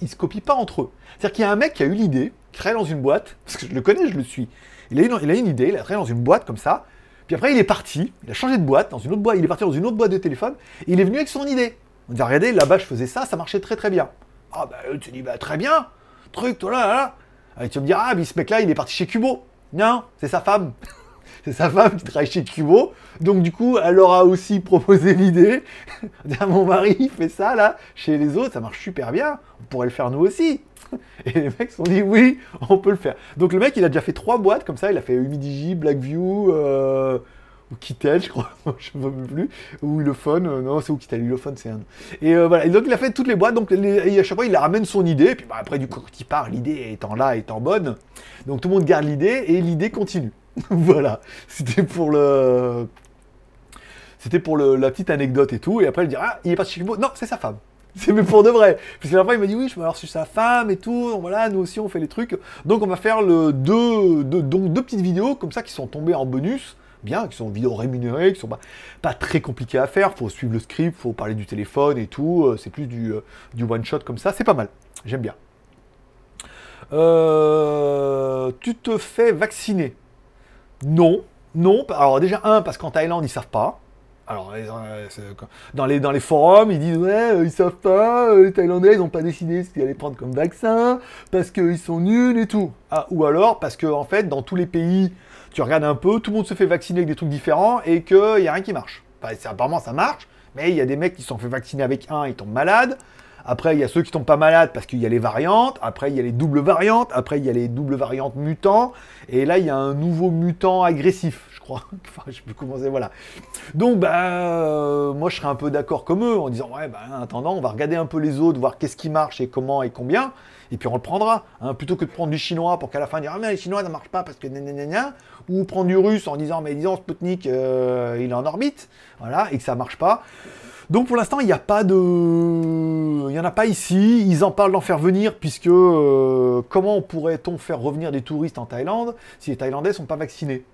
Speaker 1: ils se copient pas entre eux. C'est-à-dire qu'il y a un mec qui a eu l'idée, qui travaille dans une boîte, parce que je le connais, je le suis. Il a, une, il a une idée, il a travaillé dans une boîte comme ça, puis après il est parti, il a changé de boîte, dans une autre boîte, il est parti dans une autre boîte de téléphone, et il est venu avec son idée. On dit, regardez, là-bas je faisais ça, ça marchait très très bien. Ah bah tu dis, bah très bien, truc, toi là, là. Et tu vas me dire, ah, mais ce mec-là, il est parti chez Cubo. Non, c'est sa femme. C'est sa femme qui travaille chez Cubo. Donc du coup, elle leur a aussi proposé l'idée. Mon mari fait ça là, chez les autres, ça marche super bien. On pourrait le faire nous aussi. Et les mecs se sont dit oui, on peut le faire. Donc le mec, il a déjà fait trois boîtes comme ça. Il a fait Humidigi, Blackview, euh, ou Kittel, je crois, je ne sais plus, ou Ulefone, euh, non, c'est ou Kittel, Ulefone, c'est un. Et euh, voilà, et donc il a fait toutes les boîtes, donc à chaque fois il ramène son idée, et puis bah, après, du coup, quand il part, l'idée étant là, étant bonne, donc tout le monde garde l'idée, et l'idée continue. voilà, c'était pour le. C'était pour la petite anecdote et tout, et après elle dit Ah, il est pas chez Non, c'est sa femme. C'est mais pour de vrai. Parce la fois il m'a dit oui, je alors sur sa femme et tout. Voilà, nous aussi on fait les trucs. Donc on va faire le deux, donc deux petites vidéos comme ça qui sont tombées en bonus. Bien, qui sont vidéos rémunérées, qui sont pas, très compliquées à faire. Faut suivre le script, faut parler du téléphone et tout. Euh, c'est plus du, euh, du one shot comme ça. C'est pas mal. J'aime bien. Euh, tu te fais vacciner non, non. Alors déjà, un, parce qu'en Thaïlande, ils savent pas. Alors, euh, dans les, dans les forums, ils disent Ouais, euh, ils savent pas, euh, les Thaïlandais, ils n'ont pas décidé ce qu'ils allaient prendre comme vaccin, parce qu'ils sont nuls et tout. Ah, ou alors, parce que, en fait, dans tous les pays, tu regardes un peu, tout le monde se fait vacciner avec des trucs différents et qu'il n'y a rien qui marche. Apparemment, ça marche, mais il y a des mecs qui se sont fait vacciner avec un, ils tombent malades. Après, il y a ceux qui tombent pas malades parce qu'il y a les variantes. Après, il y a les doubles variantes. Après, il y a les doubles variantes mutants. Et là, il y a un nouveau mutant agressif, je crois. enfin, je peux commencer, voilà. Donc, bah, euh, moi, je serais un peu d'accord comme eux en disant, ouais, bah, en attendant, on va regarder un peu les autres, voir qu'est-ce qui marche et comment et combien. Et puis on le prendra, hein, plutôt que de prendre du chinois pour qu'à la fin dire ah mais les chinois ça marche pas parce que gna, ou prendre du russe en disant mais disons Sputnik euh, il est en orbite, voilà et que ça marche pas. Donc pour l'instant, il n'y a pas de... Il n'y en a pas ici. Ils en parlent d'en faire venir, puisque euh, comment pourrait-on faire revenir des touristes en Thaïlande si les Thaïlandais ne sont pas vaccinés?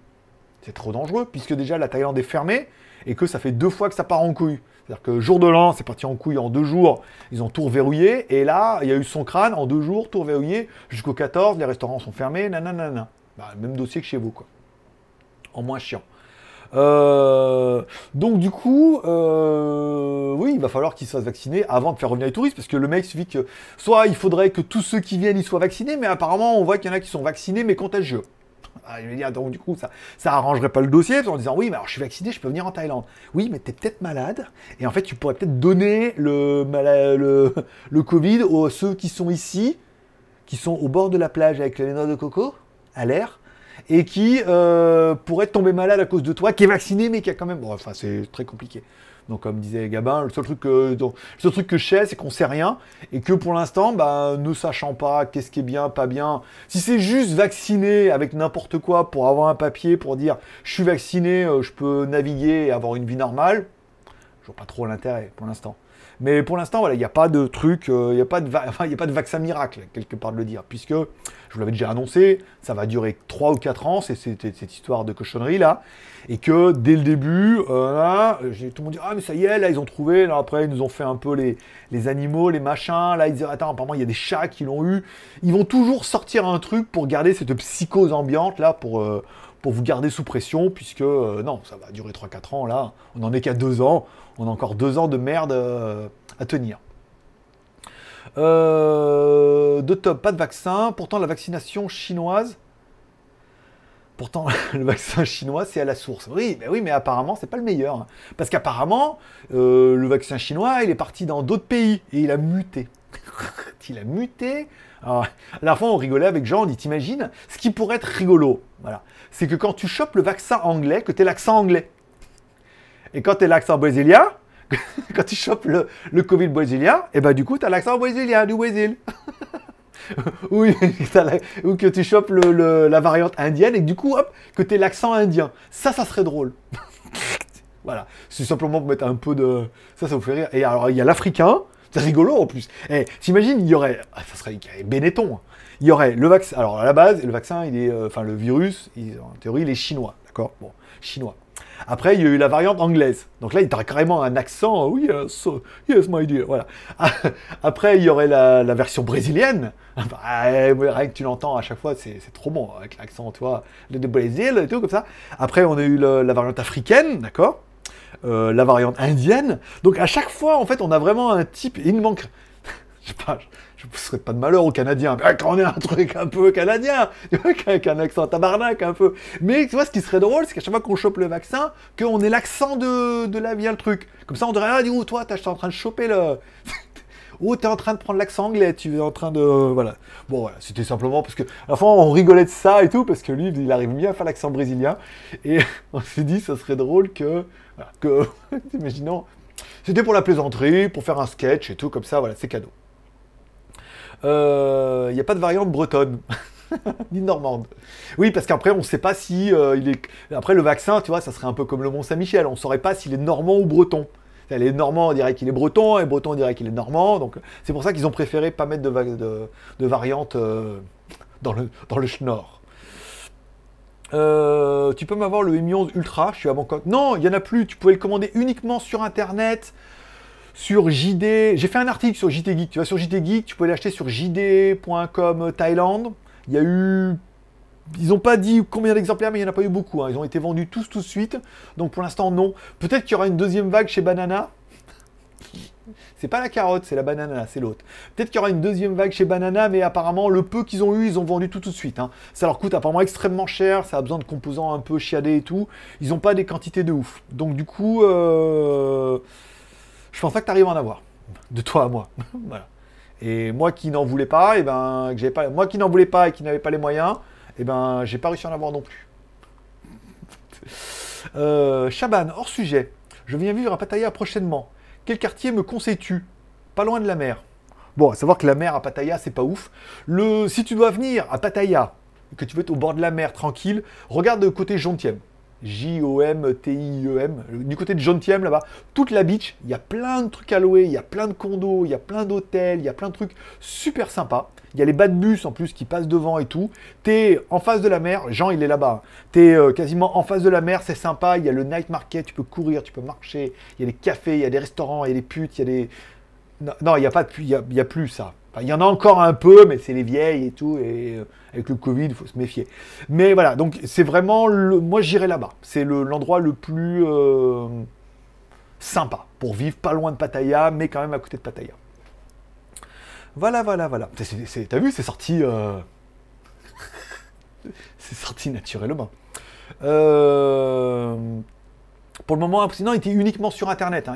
Speaker 1: C'est trop dangereux, puisque déjà la Thaïlande est fermée, et que ça fait deux fois que ça part en couille. C'est-à-dire que jour de l'an, c'est parti en couille en deux jours, ils ont tout verrouillé, et là, il y a eu son crâne en deux jours, tout verrouillé, jusqu'au 14, les restaurants sont fermés, nanana. Bah, même dossier que chez vous, quoi. En moins chiant. Euh, donc du coup, euh, oui, il va falloir qu'ils se fassent vacciner avant de faire revenir les touristes, parce que le mec suffit que soit il faudrait que tous ceux qui viennent ils soient vaccinés, mais apparemment on voit qu'il y en a qui sont vaccinés mais contagieux. Ah, donc du coup, ça, ça arrangerait pas le dossier en disant oui, mais alors je suis vacciné, je peux venir en Thaïlande. Oui, mais tu es peut-être malade, et en fait, tu pourrais peut-être donner le, le, le Covid aux ceux qui sont ici, qui sont au bord de la plage avec les noix de coco à l'air, et qui euh, pourrait tomber malade à cause de toi, qui est vacciné, mais qui a quand même. Bon, enfin, c'est très compliqué. Donc, comme disait Gabin, le seul truc que, le seul truc que je sais, c'est qu'on sait rien, et que pour l'instant, bah, ne sachant pas qu'est-ce qui est bien, pas bien, si c'est juste vacciné avec n'importe quoi pour avoir un papier pour dire je suis vacciné, euh, je peux naviguer et avoir une vie normale, je vois pas trop l'intérêt pour l'instant. Mais pour l'instant, voilà, il n'y a pas de truc, euh, il n'y a, enfin, a pas de vaccin miracle, quelque part de le dire, puisque, je vous l'avais déjà annoncé, ça va durer 3 ou 4 ans, c'est cette, histoire de cochonnerie là, et que dès le début, euh, là, tout le monde dit Ah, mais ça y est, là, ils ont trouvé, là, après, ils nous ont fait un peu les, animaux, les machins, là, ils disent Attends, apparemment, il y a des chats qui l'ont eu. Ils vont toujours sortir un truc pour garder cette psychose ambiante là, pour. Euh, vous garder sous pression, puisque non, ça va durer 3-4 ans là, on n'en est qu'à 2 ans, on a encore deux ans de merde euh, à tenir. Euh, de top, pas de vaccin. Pourtant, la vaccination chinoise. Pourtant, le vaccin chinois, c'est à la source. Oui, mais oui, mais apparemment, c'est pas le meilleur. Hein. Parce qu'apparemment, euh, le vaccin chinois, il est parti dans d'autres pays et il a muté. il a muté. Alors, à la fois, on rigolait avec Jean, on dit T'imagines Ce qui pourrait être rigolo, voilà, c'est que quand tu chopes le vaccin anglais, que tu l'accent anglais. Et quand tu l'accent brésilien, quand tu chopes le, le, Covid brésilien, et eh ben du coup, tu as l'accent brésilien du Brésil. ou que tu chopes le, la variante indienne et que du coup, hop, que tu l'accent indien. Ça, ça serait drôle. voilà. C'est simplement pour mettre un peu de. Ça, ça vous fait rire. Et alors, il y a l'africain. C'est rigolo en plus. Eh, t'imagines, il y aurait. Ah, ça serait Benetton. Il y aurait le vaccin. Alors, à la base, le vaccin, il est. Euh, enfin, le virus, en théorie, il est chinois. D'accord? Bon, chinois. Après, il y a eu la variante anglaise. Donc là, il aurait carrément un accent. Oui, yes, yes, my dear. Voilà. Après, il y aurait la, version brésilienne. Bah, rien que tu l'entends à chaque fois, c'est trop bon avec l'accent, tu vois, de Brésil et tout comme ça. Après, on a eu la variante africaine, d'accord? Euh, La variante indienne. Donc à chaque fois, en fait, on a vraiment un type. Il manque. Je sais pas, ne souhaite pas de malheur aux Canadiens. quand on est un truc un peu canadien, avec un accent tabarnak un peu. Mais tu vois, ce qui serait drôle, c'est qu'à chaque fois qu'on chope le vaccin, qu'on ait l'accent de, de la vie, le truc. Comme ça, on dirait, ah, où toi, t'es en train de choper le. ou t'es en train de prendre l'accent anglais, tu es en train de. Voilà. Bon, voilà, c'était simplement parce que. À la fin, on rigolait de ça et tout, parce que lui, il arrive bien à faire l'accent brésilien. Et on s'est dit, ça serait drôle que. Voilà, que. Imaginons. C'était pour la plaisanterie, pour faire un sketch et tout, comme ça, voilà, c'est cadeau. Il euh, n'y a pas de variante bretonne. ni normande. Oui, parce qu'après, on ne sait pas si euh, il est. Après, le vaccin, tu vois, ça serait un peu comme le Mont Saint-Michel. On ne saurait pas s'il est normand ou breton. Les Normands, on dirait qu'il est breton, et breton, on dirait qu'il est normand. Donc, c'est pour ça qu'ils ont préféré pas mettre de, de variante euh, dans, le, dans schnorr. tu peux m'avoir le M11 Ultra, je suis à Bangkok. Non, il n'y en a plus. Tu pouvais le commander uniquement sur Internet sur JD. J'ai fait un article sur JT Geek. Tu vas sur JT Geek, tu peux l'acheter sur JD.com Thaïlande. Il y a eu ils n'ont pas dit combien d'exemplaires, mais il n'y en a pas eu beaucoup. Hein. Ils ont été vendus tous tout de suite. Donc pour l'instant, non. Peut-être qu'il y aura une deuxième vague chez Banana. C'est pas la carotte, c'est la banana, c'est l'autre. Peut-être qu'il y aura une deuxième vague chez Banana, mais apparemment, le peu qu'ils ont eu, ils ont vendu tout tout de suite. Hein. Ça leur coûte apparemment extrêmement cher, ça a besoin de composants un peu chiadés et tout. Ils n'ont pas des quantités de ouf. Donc du coup, euh... je pense pas que tu arrives à en avoir. De toi à moi. voilà. Et moi qui n'en voulais pas, et eh ben, que pas, moi qui n'en voulais pas et qui n'avais pas les moyens, et eh ben, j'ai pas réussi à en avoir non plus. euh, Chaban, hors sujet. Je viens vivre à Pattaya prochainement. Quel quartier me conseilles-tu? Pas loin de la mer. Bon, à savoir que la mer à Pattaya, c'est pas ouf. Le, si tu dois venir à Pattaya, que tu veux être au bord de la mer tranquille, regarde côté Jontiem. J-O-M-T-I-E-M, du côté de Jontiem là-bas, toute la beach, il y a plein de trucs à louer, il y a plein de condos, il y a plein d'hôtels, il y a plein de trucs super sympas. Il y a les bas de bus en plus qui passent devant et tout. T'es en face de la mer, Jean il est là-bas. T'es euh, quasiment en face de la mer, c'est sympa. Il y a le night market, tu peux courir, tu peux marcher. Il y a des cafés, il y a des restaurants, il y a des putes, il y a des. Non, il n'y a pas de, il y a, plus ça. Il y en a encore un peu, mais c'est les vieilles et tout. Et euh, avec le Covid, il faut se méfier. Mais voilà, donc c'est vraiment le. Moi j'irai là-bas. C'est l'endroit le, plus euh, sympa pour vivre pas loin de Pattaya, mais quand même à côté de Pattaya. Voilà, voilà, voilà. T'as vu, c'est sorti. Euh, c'est sorti naturellement. Euh, pour le moment, sinon, il était uniquement sur Internet, hein,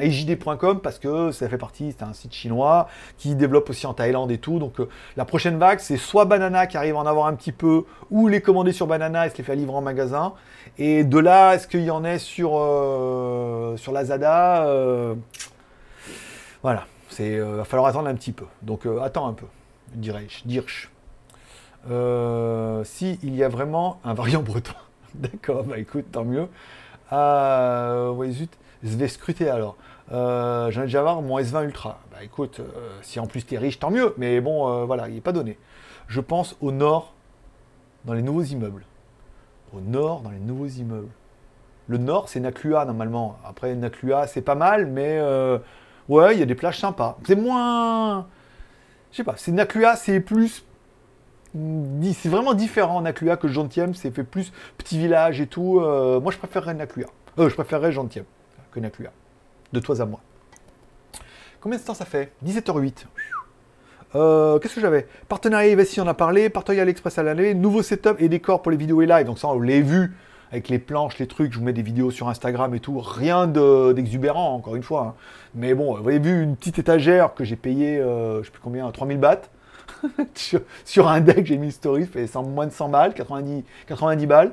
Speaker 1: parce que ça fait partie, c'est un site chinois qui développe aussi en Thaïlande et tout. Donc, euh, la prochaine vague, c'est soit Banana qui arrive à en avoir un petit peu, ou les commander sur Banana et se les faire livrer en magasin. Et de là, est-ce qu'il y en ait sur, sur Lazada Voilà. Il euh, va falloir attendre un petit peu. Donc euh, attends un peu, dirais-je. Dirch. Euh, si il y a vraiment un variant breton. D'accord, bah écoute, tant mieux. Ah, ouais, zut, je vais scruter alors. J'en ai déjà voir mon S20 Ultra. Bah écoute, si en plus t'es riche, tant mieux. Mais bon, voilà, il n'est pas donné. Je pense au nord, dans les nouveaux immeubles. Au nord, dans les nouveaux immeubles. Le nord, c'est Naklua normalement. Après, Naklua, c'est pas mal, mais Ouais, il y a des plages sympas. C'est moins. Je sais pas, c'est Naklua, c'est plus. C'est vraiment différent Naklua que Gentiem, c'est fait plus petit village et tout. Euh, moi, je préférerais Naklua. Euh, je préférerais Gentiem que Naklua. De toi à moi. Combien de temps ça fait? 17h08. Euh, Qu'est-ce que j'avais? Partenariat Evesti, on a parlé. Partenariat AliExpress à l'année. Nouveau setup et décor pour les vidéos et live. Donc ça, on l'a vu avec les planches, les trucs, je vous mets des vidéos sur Instagram et tout, rien d'exubérant, encore une fois. Hein. Mais bon, vous avez vu une petite étagère que j'ai payé, euh, je sais plus combien, 3000 bahts. sur, un deck, j'ai mis story, fait moins de 100 balles, 90, 90 balles.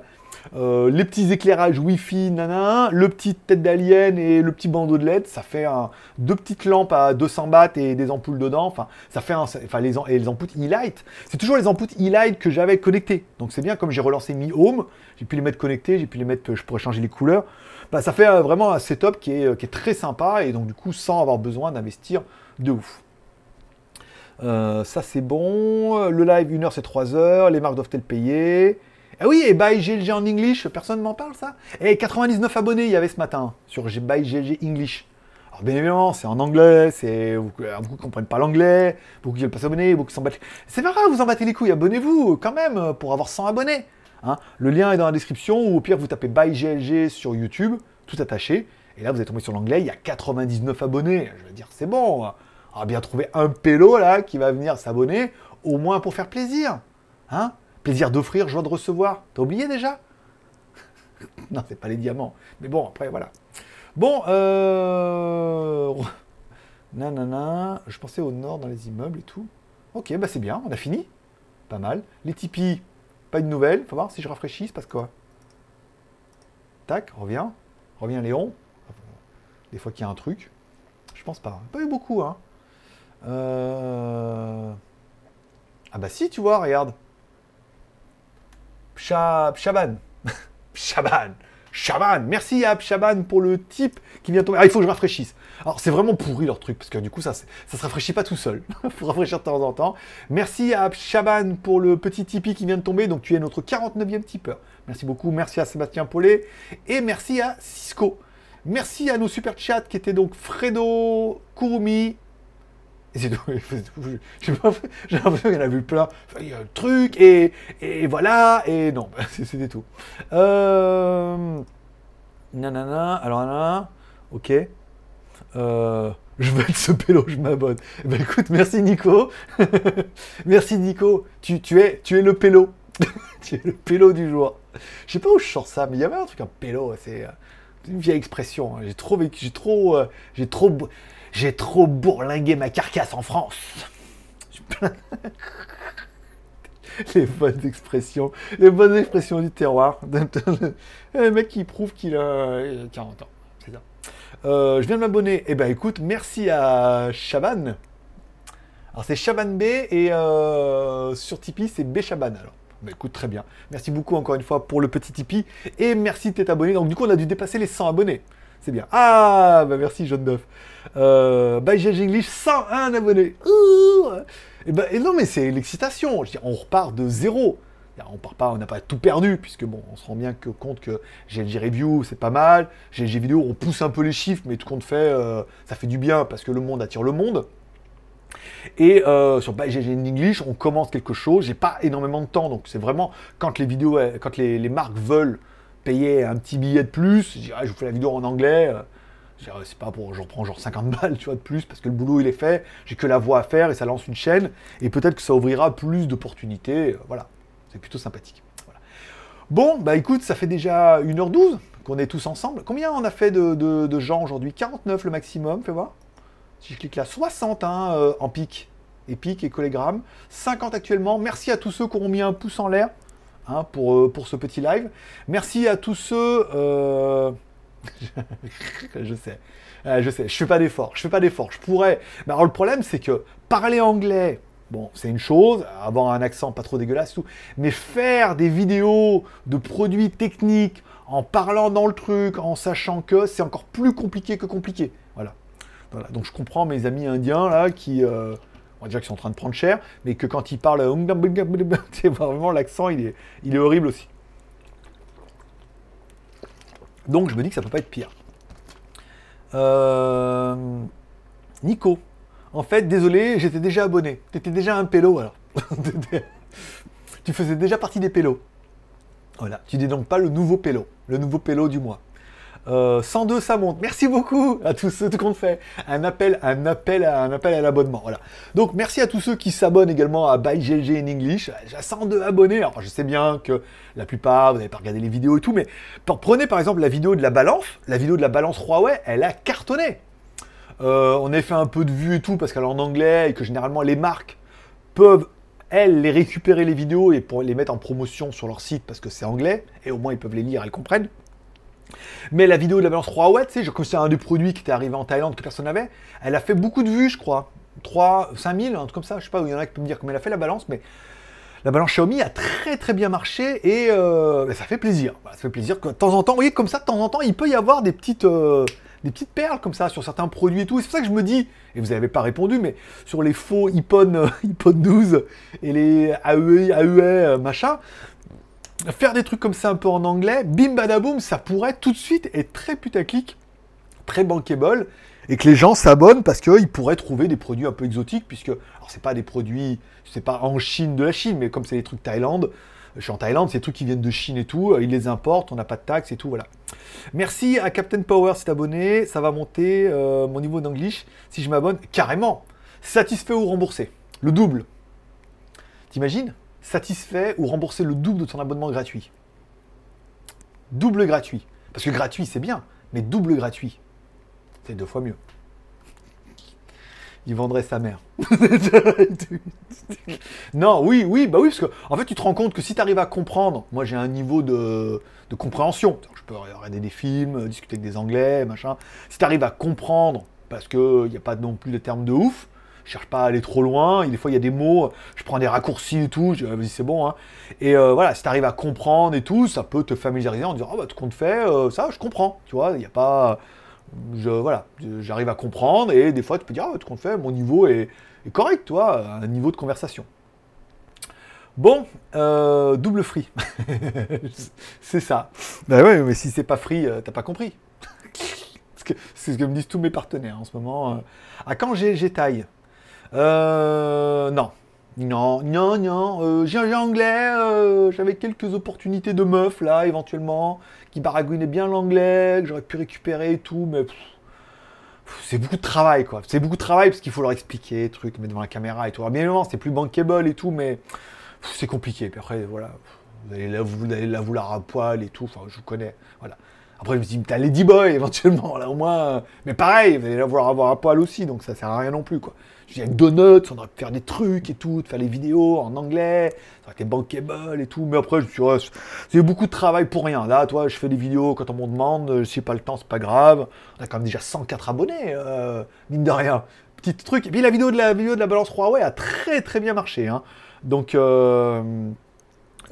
Speaker 1: Euh, les petits éclairages Wi-Fi, nana, le petit tête d'alien et le petit bandeau de LED, ça fait deux petites lampes à 200 bahts et des ampoules dedans. Enfin, ça fait enfin les, et les ampoules e-light. C'est toujours les ampoules e-light que j'avais connectées. Donc c'est bien, comme j'ai relancé Mi Home, j'ai pu les mettre connectés, j'ai pu les mettre, je pourrais changer les couleurs. Bah, ça fait euh, vraiment un setup est, qui est très sympa et donc du coup sans avoir besoin d'investir de ouf. Euh, ça c'est bon. Le live 1 heure c'est 3 heures. Les marques doivent-elles payer ah oui, et By GLG en English, personne ne m'en parle ça? Et 99 abonnés il y avait ce matin sur By GLG English. Alors bien évidemment, c'est en anglais, c'est beaucoup ne comprennent pas l'anglais, beaucoup qui veulent pas s'abonner, beaucoup s'en battent. C'est pas vous en battez les couilles, abonnez-vous quand même pour avoir 100 abonnés. Hein. Le lien est dans la description ou au pire vous tapez By GLG sur YouTube, tout attaché. Et là vous êtes tombé sur l'anglais, il y a 99 abonnés. Je veux dire, c'est bon. On va bien trouver un pélo là qui va venir s'abonner, au moins pour faire plaisir. Hein Plaisir d'offrir, joie de recevoir. T'as oublié déjà? Non, c'est pas les diamants. Mais bon, après, voilà. Bon, euh... Nanana, je pensais au nord dans les immeubles et tout. Ok, bah c'est bien, on a fini. Pas mal. Les Tipeee, pas de nouvelles. Faut voir si je rafraîchis, parce quoi? Tac, reviens. Reviens Léon. Des fois qu'il y a un truc. Je pense pas. Pas eu beaucoup, hein. Euh... Ah bah si, tu vois, regarde. Chaban. Chaban. Chaban. Merci à Chaban pour le type qui vient tomber. Ah, il faut que je rafraîchisse. Alors, c'est vraiment pourri leur truc, parce que du coup, ça, ça se rafraîchit pas tout seul. Faut rafraîchir de temps en temps. Merci à Chaban pour le petit Tipeee qui vient de tomber. Donc, tu es notre 49e tipeur. Merci beaucoup. Merci à Sébastien Paulet. Et merci à Cisco. Merci à nos super chats qui étaient donc Fredo, Kurumi, Et c'est tout. J'ai l'impression qu'il y en a vu plein. Il y a le truc, et, et voilà, et non, c'était tout. Euh... Nanana, alors nanana, ok. Euh, je veux être ce pélo, je m'abonne. Eh ben écoute, merci Nico. merci Nico. Tu, tu, es, tu es le pélo. tu es le pélo du jour. Je sais pas où je sors ça, mais il y avait un truc, un pélo, c'est euh, une vieille expression. Hein. J'ai trop j'ai trop, euh, j'ai trop, j'ai trop bourlingué ma carcasse en France. les bonnes expressions, les bonnes expressions du terroir. le mec qui prouve qu'il a 40 ans. C'est ça. Euh, je viens de m'abonner. Eh ben écoute, merci à Chaban. Alors c'est Chaban B et euh, sur Tipeee c'est B Chaban alors. Bah écoute, très bien. Merci beaucoup encore une fois pour le petit Tipeee. Et merci de t'être abonné. Donc du coup, on a dû dépasser les 100 abonnés. C'est bien. Ah, bah merci, Jaune Neuf. Euh, by GG English, 101 abonnés. et, ben, et non, mais c'est l'excitation. On repart de zéro. On part pas, on n'a pas tout perdu, puisque bon, on se rend bien compte que GLG Review, c'est pas mal. GLG Vidéo, on pousse un peu les chiffres, mais tout compte fait, euh, ça fait du bien, parce que le monde attire le monde. Et euh, sur GG English, on commence quelque chose. J'ai pas énormément de temps, donc c'est vraiment quand les vidéos, quand les, marques veulent payer un petit billet de plus, je je vous fais la vidéo en anglais. Euh, c'est pas pour, je reprends genre 50 balles, tu vois, de plus, parce que le boulot il est fait, j'ai que la voix à faire et ça lance une chaîne, et peut-être que ça ouvrira plus d'opportunités, voilà. C'est plutôt sympathique. Bon, bah écoute, ça fait déjà 1h12 qu'on est tous ensemble. Combien on a fait de, gens aujourd'hui? 49 le maximum, fais voir. Si je clique là, 60 hein, euh, en pic, pic et collégramme. 50 actuellement. Merci à tous ceux qui ont mis un pouce en l'air hein, pour, euh, pour ce petit live. Merci à tous ceux... Euh, je sais. je sais, je fais pas d'effort, je fais pas d'effort, je pourrais. Mais alors le problème c'est que parler anglais, Bon, c'est une chose, avoir un accent pas trop dégueulasse, tout. Mais faire des vidéos de produits techniques en parlant dans le truc, en sachant que c'est encore plus compliqué que compliqué. Voilà. voilà. Donc je comprends mes amis indiens là qui, euh, dire qu'ils sont en train de prendre cher, mais que quand ils parlent, vraiment l'accent, il est, il est horrible aussi. Donc je me dis que ça peut pas être pire. Euh, Nico, en fait, désolé, j'étais déjà abonné. T'étais déjà un pélo alors. tu faisais déjà partie des pélos. Voilà, tu n'es donc pas le nouveau pélo, le nouveau pélo du mois. 102, euh, ça monte. Merci beaucoup à tous ceux qu'on fait. Un appel, un appel, à, un appel à l'abonnement. Voilà. Donc merci à tous ceux qui s'abonnent également à ByGLG in English. J'ai 102 abonnés. Alors je sais bien que la plupart, vous n'avez pas regardé les vidéos et tout, mais prenez par exemple la vidéo de la balance. La vidéo de la balance Huawei, elle a cartonné. Euh, on a fait un peu de vues et tout parce qu'elle est en anglais et que généralement les marques peuvent elles les récupérer les vidéos et pour les mettre en promotion sur leur site parce que c'est anglais et au moins ils peuvent les lire, elles comprennent. Mais la vidéo de la balance Huawei, tu sais, comme c'est un des produits qui était arrivé en Thaïlande que personne n'avait, elle a fait beaucoup de vues, je crois. 3, 5000, un truc comme ça, je sais pas, où il y en a qui peuvent me dire comment elle a fait la balance, mais la balance Xiaomi a très très bien marché et euh, ça fait plaisir. ça fait plaisir que de temps en temps, vous voyez, comme ça, de temps en temps, il peut y avoir des petites, euh, des petites perles comme ça sur certains produits et tout. C'est pour ça que je me dis, et vous n'avez pas répondu, mais sur les faux iPhone, iPhone 12 et les AE, AE euh, machin, faire des trucs comme ça un peu en anglais, bim badaboum, ça pourrait tout de suite être très putaclic, très bankable, et que les gens s'abonnent parce qu'ils pourraient trouver des produits un peu exotiques, puisque, alors c'est pas des produits, c'est pas en Chine de la Chine, mais comme c'est des trucs Thaïlande, je suis en Thaïlande, c'est des trucs qui viennent de Chine et tout, ils les importent, on n'a pas de taxes et tout, voilà. Merci à Captain Power, c'est abonné, ça va monter euh, mon niveau d'anglais si je m'abonne, carrément. Satisfait ou remboursé Le double. T'imagines? Satisfait ou remboursé le double de ton abonnement gratuit. Double gratuit. Parce que gratuit, c'est bien, mais double gratuit, c'est deux fois mieux il vendrait sa mère. non, oui, oui, bah oui, parce que en fait, tu te rends compte que si tu arrives à comprendre, moi j'ai un niveau de, compréhension, je peux regarder des films, discuter avec des anglais, machin. Si tu arrives à comprendre, parce qu'il n'y a pas non plus de termes de ouf, je cherche pas à aller trop loin, des fois il y a des mots, je prends des raccourcis et tout, je dis, ah, vas-y, c'est bon, hein. Et euh, voilà, si tu arrives à comprendre et tout, ça peut te familiariser en disant, oh bah, tout compte fait, euh, ça, je comprends, tu vois, il n'y a pas je, voilà, j'arrive à comprendre et des fois tu peux dire, ah, tout compte fait, mon niveau est, correct, toi, un niveau de conversation. Bon, euh, double free. c'est ça. Ben ouais, mais si c'est pas free, euh, t'as pas compris. c'est ce que me disent tous mes partenaires en ce moment. Euh. À quand j'ai taille Euh, non. Non, non, non. Euh, j'ai un anglais. euh, J'avais quelques opportunités de meufs, là, éventuellement, qui baragouinaient bien l'anglais, que j'aurais pu récupérer et tout, mais... c'est beaucoup de travail, quoi. C'est beaucoup de travail parce qu'il faut leur expliquer, trucs, mettre devant la caméra et tout. Bien évidemment, c'est plus bankable et tout, mais c'est compliqué. Puis après, voilà, vous allez la, vous vouloir à poil et tout. Enfin, je vous connais, voilà. Après, je me suis dit, t'as Lady Boy éventuellement, là au moins. euh, Mais pareil, vous allez la vouloir avoir à poil aussi, donc ça sert à rien non plus, quoi. Avec Donuts, on aurait pu faire des trucs et tout, de faire les vidéos en anglais, ça aurait été bankable et tout. Mais après, je me suis dit, c'est- beaucoup de travail pour rien. Là, toi, je fais des vidéos quand on m'en demande, si j'ai pas le temps, c'est pas grave. On a quand même déjà 104 abonnés, euh, mine de rien. Petit truc. Et puis la vidéo de la vidéo de la balance Huawei a très très bien marché. Hein. Donc. euh,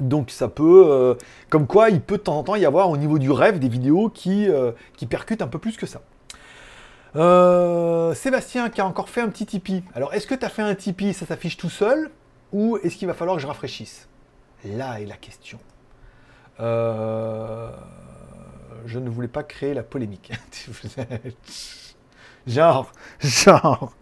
Speaker 1: donc ça peut, euh, comme quoi il peut de temps en temps y avoir au niveau du rêve des vidéos qui, euh, qui percutent un peu plus que ça. Euh, Sébastien qui a encore fait un petit Tipeee. Alors est-ce que tu as fait un Tipeee, ça s'affiche tout seul ou est-ce qu'il va falloir que je rafraîchisse? Là est la question. Euh, je ne voulais pas créer la polémique. genre, genre,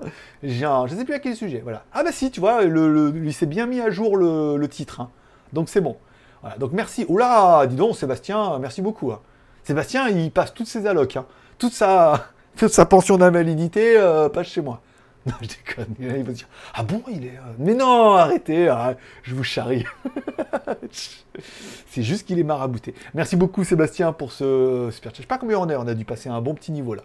Speaker 1: genre, je sais plus à quel sujet. Voilà. Ah bah si, tu vois, le, le- lui s'est bien mis à jour le, titre. hein. Donc c'est bon. Voilà, donc merci. Oula, dis donc, Sébastien, merci beaucoup. hein. Sébastien, il passe toutes ses allocs, hein. toute, sa, sa pension d'invalidité euh, passe chez moi. Non, je déconne. Il va dire, ah bon, il est... euh, Mais non, arrêtez, ah, je vous charrie. C'est juste qu'il est marabouté. Merci beaucoup, Sébastien, pour ce super chat. Je sais pas combien on est, on a dû passer un bon petit niveau là.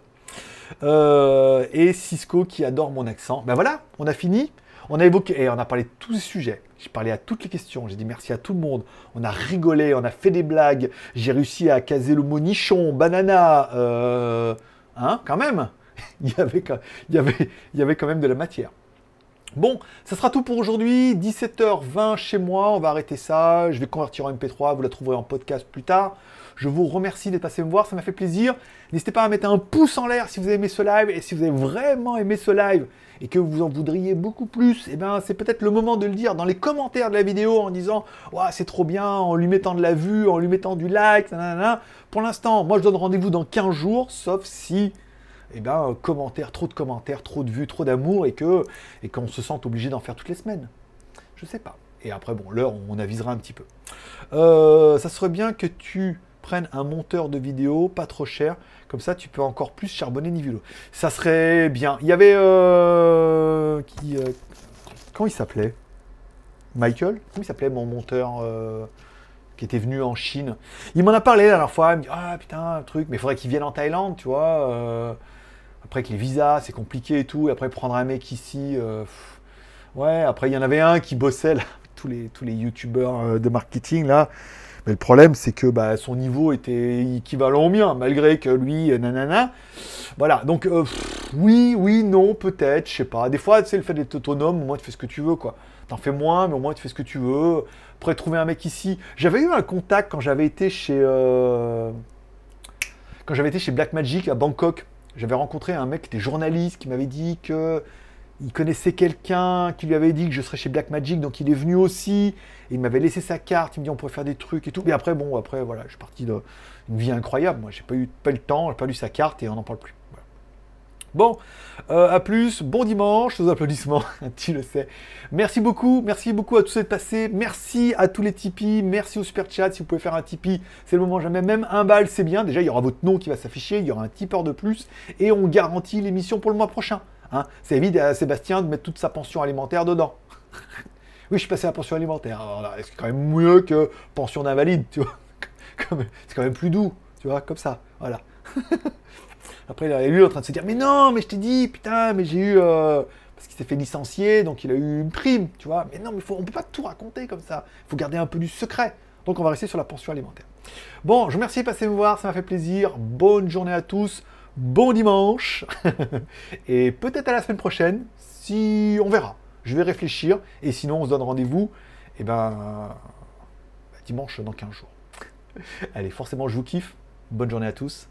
Speaker 1: Euh, et Cisco qui adore mon accent. Ben voilà, on a fini. On a évoqué, et on a parlé de tous les sujets. J'ai parlé à toutes les questions. J'ai dit merci à tout le monde. On a rigolé, on a fait des blagues. J'ai réussi à caser le mot nichon, banana. Euh, hein, quand même. il, y avait, quand- même de la matière. Bon, ça sera tout pour aujourd'hui. 17h20 chez moi. On va arrêter ça. Je vais convertir en MP3. Vous la trouverez en podcast plus tard. Je vous remercie d'être passé me voir. Ça m'a fait plaisir. N'hésitez pas à mettre un pouce en l'air si vous avez aimé ce live. Et si vous avez vraiment aimé ce live et que vous en voudriez beaucoup plus, eh ben, c'est peut-être le moment de le dire dans les commentaires de la vidéo en disant Ouah, c'est trop bien, en lui mettant de la vue, en lui mettant du like. nanana. Pour l'instant, moi je donne rendez-vous dans 15 jours, sauf si eh ben, commentaires, trop de commentaires, trop de vues, trop d'amour, et que et qu'on se sente obligé d'en faire toutes les semaines. Je sais pas. Et après, bon, l'heure, on avisera un petit peu. Euh, ça serait bien que tu un monteur de vidéo pas trop cher, comme ça tu peux encore plus charbonner Nivelo. Ça serait bien. Il y avait euh, qui, euh, comment il s'appelait? Michael? Comment il s'appelait mon monteur euh, qui était venu en Chine? Il m'en a parlé la dernière fois. Il dit ah putain un truc, mais faudrait qu'il vienne en Thaïlande, tu vois. euh, après avec les visas, c'est compliqué et tout. Et après prendre un mec ici. ouais. Après il y en avait un qui bossait là, tous les tous les youtubeurs de marketing là. Mais le problème, c'est que bah, son niveau était équivalent au mien, malgré que lui, euh, nanana. Voilà, donc euh, oui, oui, non, peut-être, je sais pas. Des fois, sais, le fait d'être autonome, au moins tu fais ce que tu veux, quoi. T'en fais moins, mais au moins tu fais ce que tu veux. Après, trouver un mec ici. J'avais eu un contact quand j'avais été chez. euh, Quand j'avais été chez Blackmagic à Bangkok. J'avais rencontré un mec qui était journaliste qui m'avait dit que il connaissait quelqu'un qui lui avait dit que je serais chez Blackmagic, donc il est venu aussi. Il m'avait laissé sa carte, il me dit on pourrait faire des trucs et tout. Et après, bon, après, voilà, je suis parti d'une vie incroyable. Moi, j'ai pas eu pas eu le temps, j'ai perdu sa carte et on n'en parle plus. Bon, euh, à plus, bon dimanche, aux applaudissements, tu le sais. Merci beaucoup, merci beaucoup à tous d'être passés, merci à tous les Tipeee, merci au super chat, si vous pouvez faire un Tipeee, c'est le moment jamais, même un bal c'est bien, déjà il y aura votre nom qui va s'afficher, il y aura un tipeur de plus, et on garantit l'émission pour le mois prochain. Hein. Ça évite à Sébastien de mettre toute sa pension alimentaire dedans. oui, je suis passé à la pension alimentaire, c'est quand même mieux que pension d'invalide, tu vois? C'est quand même plus doux, tu vois, comme ça, voilà. Après, il est lui en train de se dire, mais non, mais je t'ai dit, putain, mais j'ai eu... euh, Parce qu'il s'est fait licencier, donc il a eu une prime, tu vois. Mais non, mais faut, on peut pas tout raconter comme ça. Il faut garder un peu du secret. Donc on va rester sur la pension alimentaire. Bon, je vous remercie de passer me voir, ça m'a fait plaisir. Bonne journée à tous. Bon dimanche. Et peut-être à la semaine prochaine, si on verra. Je vais réfléchir. Et sinon, on se donne rendez-vous, eh ben, dimanche dans 15 jours. Allez, forcément, je vous kiffe. Bonne journée à tous.